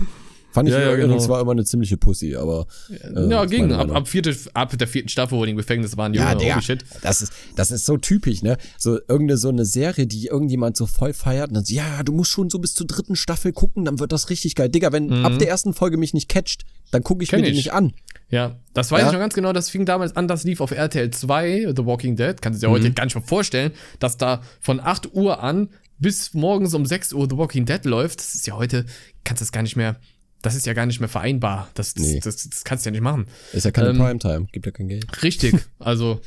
Fand ich ja, ja, genau. zwar immer eine ziemliche Pussy, aber. Äh, ja, ging. Ab, ab, vierte, ab der vierten Staffel, wo die im Gefängnis waren, ja, Junge, der, shit. Das ist, das ist so typisch, ne? So irgendeine so eine Serie, die irgendjemand so voll feiert und dann so, ja, du musst schon so bis zur dritten Staffel gucken, dann wird das richtig geil. Digga, wenn mhm. ab der ersten Folge mich nicht catcht, dann gucke ich Kenn mir ich. die nicht an. Ja, das weiß ja? ich noch ganz genau, das fing damals an, das lief auf RTL 2, The Walking Dead. Kannst du dir mhm. heute gar nicht mehr vorstellen, dass da von 8 Uhr an bis morgens um 6 Uhr The Walking Dead läuft. Das ist ja heute, kannst du das gar nicht mehr das ist ja gar nicht mehr vereinbar. Das, das, nee. das, das, kannst du ja nicht machen. Ist ja keine ähm, Primetime, gibt ja kein Geld. Richtig, also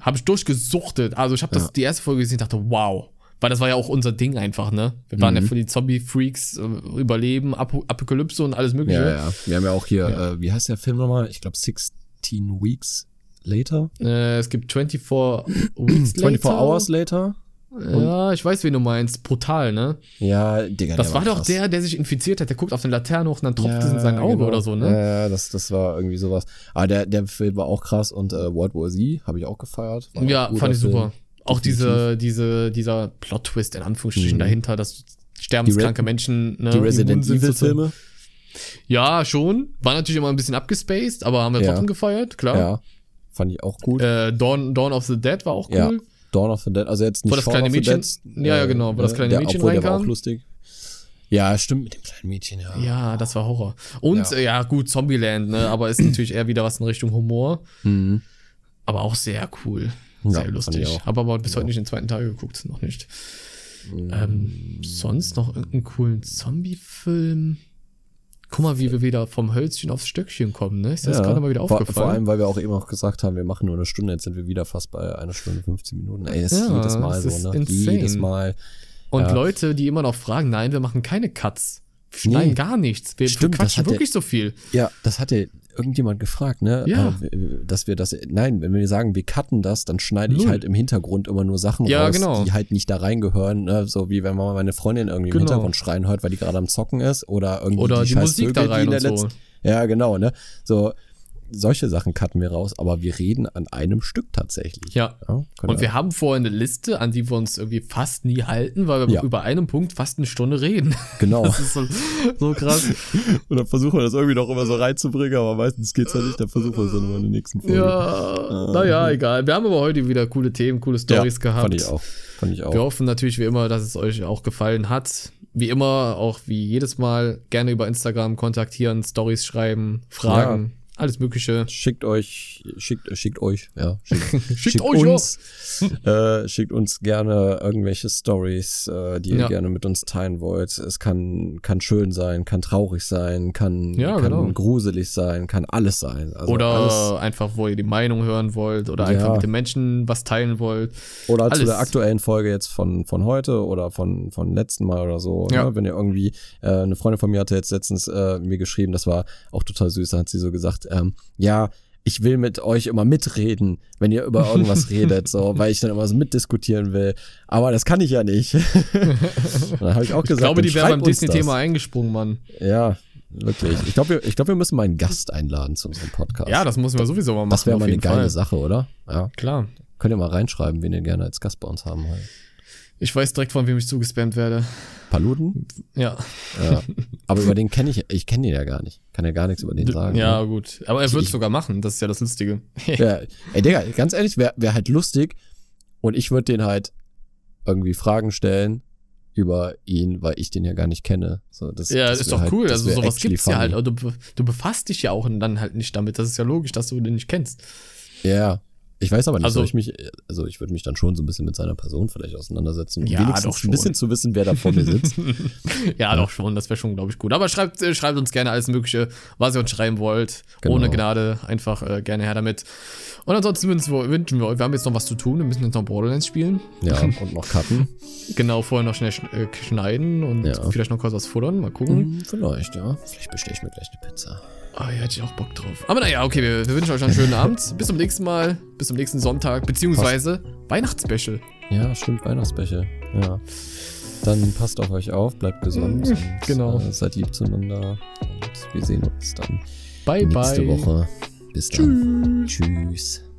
habe ich durchgesuchtet. Also ich habe das ja. die erste Folge gesehen und dachte, wow. Weil das war ja auch unser Ding einfach, ne? Wir waren mhm. ja für die Zombie-Freaks, äh, Überleben, Ap Apokalypse und alles mögliche. Ja, ja. Wir haben ja auch hier, ja. Äh, wie heißt der Film nochmal? Ich glaube 16 Weeks Later. Äh, es gibt 24 Weeks Later. 24 Hours Later. Ja, ich weiß, wen du meinst. Brutal, ne? Ja, Digga. Das war, war doch der, der sich infiziert hat. Der guckt auf den Laterne hoch und dann tropft ja, es in sein Auge genau. oder so, ne? Ja, das, das war irgendwie sowas. Aber der, der Film war auch krass und äh, World War Z habe ich auch gefeiert. War ja, fand ich super. Auch diese, diese, dieser Plot-Twist in Anführungsstrichen mhm. dahinter, dass sterbenskranke Menschen, ne? Die Resident Evil-Filme? Ja, schon. War natürlich immer ein bisschen abgespaced, aber haben wir ja. trotzdem gefeiert, klar. Ja. Fand ich auch gut. Äh, Dawn, Dawn of the Dead war auch cool. Ja. Dawn of the Dead, also jetzt nicht Wo das kleine Mädchen, Dead, ja, ja, genau, wo das kleine der, Mädchen obwohl, reinkam. Der war auch lustig. Ja, stimmt, mit dem kleinen Mädchen, ja. Ja, das war Horror. Und, ja, ja gut, Zombieland, ne, aber ist natürlich eher wieder was in Richtung Humor. Mhm. Aber auch sehr cool. Sehr ja, lustig. Habe aber bis heute nicht den zweiten Teil geguckt, noch nicht. Mhm. Ähm, sonst noch irgendeinen coolen Zombie-Film? Guck mal, wie wir wieder vom Hölzchen aufs Stöckchen kommen, ne? Ist das ja, gerade mal wieder aufgefallen? Vor, vor, allem, weil wir auch eben auch gesagt haben, wir machen nur eine Stunde, jetzt sind wir wieder fast bei einer Stunde 15 Minuten. Ey, ist ja, jedes Mal so, ne? Insane. Jedes Mal. Und ja. Leute, die immer noch fragen, nein, wir machen keine Cuts. Wir schneiden nee. gar nichts. Wir Stimmt, quatschen wirklich der, so viel. Ja, das hat ja irgendjemand gefragt, ne? Ja. Dass wir das, nein, wenn wir sagen, wir cutten das, dann schneide ich halt im Hintergrund immer nur Sachen ja, raus, genau. die halt nicht da reingehören, ne? So wie wenn man mal meine Freundin irgendwie genau. im Hintergrund schreien hört, weil die gerade am Zocken ist oder irgendwie oder die, die Musik Vögel, da rein und so. Ja, genau, ne? So, solche Sachen cutten wir raus, aber wir reden an einem Stück tatsächlich. Ja. ja und wir haben vorher eine Liste, an die wir uns irgendwie fast nie halten, weil wir ja. über einen Punkt fast eine Stunde reden. Genau. Das ist so, so krass. und dann versuchen wir das irgendwie noch immer so reinzubringen, aber meistens geht's ja nicht, dann versuchen wir es dann immer in der nächsten Folge. Ja, äh, naja, egal. Wir haben aber heute wieder coole Themen, coole Stories ja, gehabt. Fand ich auch. Fand ich auch. Wir hoffen natürlich wie immer, dass es euch auch gefallen hat. Wie immer, auch wie jedes Mal, gerne über Instagram kontaktieren, Stories schreiben, Fragen. Ja alles Mögliche. Schickt euch, schickt, schickt euch, ja. Schickt, schickt, schickt euch uns, äh, schickt uns gerne irgendwelche Stories, äh, die ihr ja. gerne mit uns teilen wollt. Es kann, kann schön sein, kann traurig sein, kann, ja, kann genau. gruselig sein, kann alles sein. Also oder alles, einfach, wo ihr die Meinung hören wollt oder einfach ja. mit den Menschen was teilen wollt. Oder alles. zu der aktuellen Folge jetzt von, von heute oder von, von letzten Mal oder so. Ne? Wenn ihr irgendwie, äh, eine Freundin von mir hatte jetzt letztens äh, mir geschrieben, das war auch total süß, da hat sie so gesagt, ähm, ja, ich will mit euch immer mitreden, wenn ihr über irgendwas redet, so, weil ich dann immer so mitdiskutieren will. Aber das kann ich ja nicht. dann habe ich auch gesagt, ich glaube, die wären beim Disney-Thema eingesprungen, Mann. Ja, wirklich. Ich glaube, wir, glaub, wir müssen mal einen Gast einladen zu unserem Podcast. Ja, das müssen wir sowieso mal machen. Das wäre mal eine geile Fall. Sache, oder? Ja. Klar. Könnt ihr mal reinschreiben, wen ihr gerne als Gast bei uns haben wollt. Ich weiß direkt, von wem ich zugespammt werde. Paluden? Ja. ja. Aber über den kenne ich, ich kenne den ja gar nicht. Kann ja gar nichts über den sagen. Ja, ne? gut. Aber er wird es sogar machen, das ist ja das Lustige. ja, ey, Digga, ganz ehrlich, wäre wär halt lustig und ich würde den halt irgendwie Fragen stellen über ihn, weil ich den ja gar nicht kenne. So, das, ja, das ist doch halt, cool. Also sowas gibt's funny. ja halt. Du, du befasst dich ja auch dann halt nicht damit. Das ist ja logisch, dass du den nicht kennst. Ja, ich weiß aber nicht, also, ich mich, also ich würde mich dann schon so ein bisschen mit seiner Person vielleicht auseinandersetzen. Ja, wenigstens doch schon. ein bisschen zu wissen, wer da vor mir sitzt. ja, ja, doch schon, das wäre schon, glaube ich, gut. Aber schreibt, äh, schreibt uns gerne alles Mögliche, was ihr uns schreiben wollt. Genau. Ohne Gnade, einfach äh, gerne her damit. Und ansonsten wünschen wir, wünschen wir, wir haben jetzt noch was zu tun, wir müssen jetzt noch Borderlands spielen. Ja, und noch cutten. genau, vorher noch schnell äh, schneiden und ja. vielleicht noch kurz was futtern, mal gucken. Hm, vielleicht, ja. Vielleicht bestelle ich mir gleich eine Pizza. Ah, ja, hätte ich auch Bock drauf. Aber naja, okay, wir, wir wünschen euch einen schönen Abend. Bis zum nächsten Mal. Bis zum nächsten Sonntag. Beziehungsweise Weihnachtsspecial. Ja, stimmt, Weihnachtsspecial. Ja. Dann passt auf euch auf, bleibt gesund. und, genau. Äh, seid lieb zueinander. Und wir sehen uns dann bye, nächste bye. Woche. Bis dann. Tschüss. Tschüss.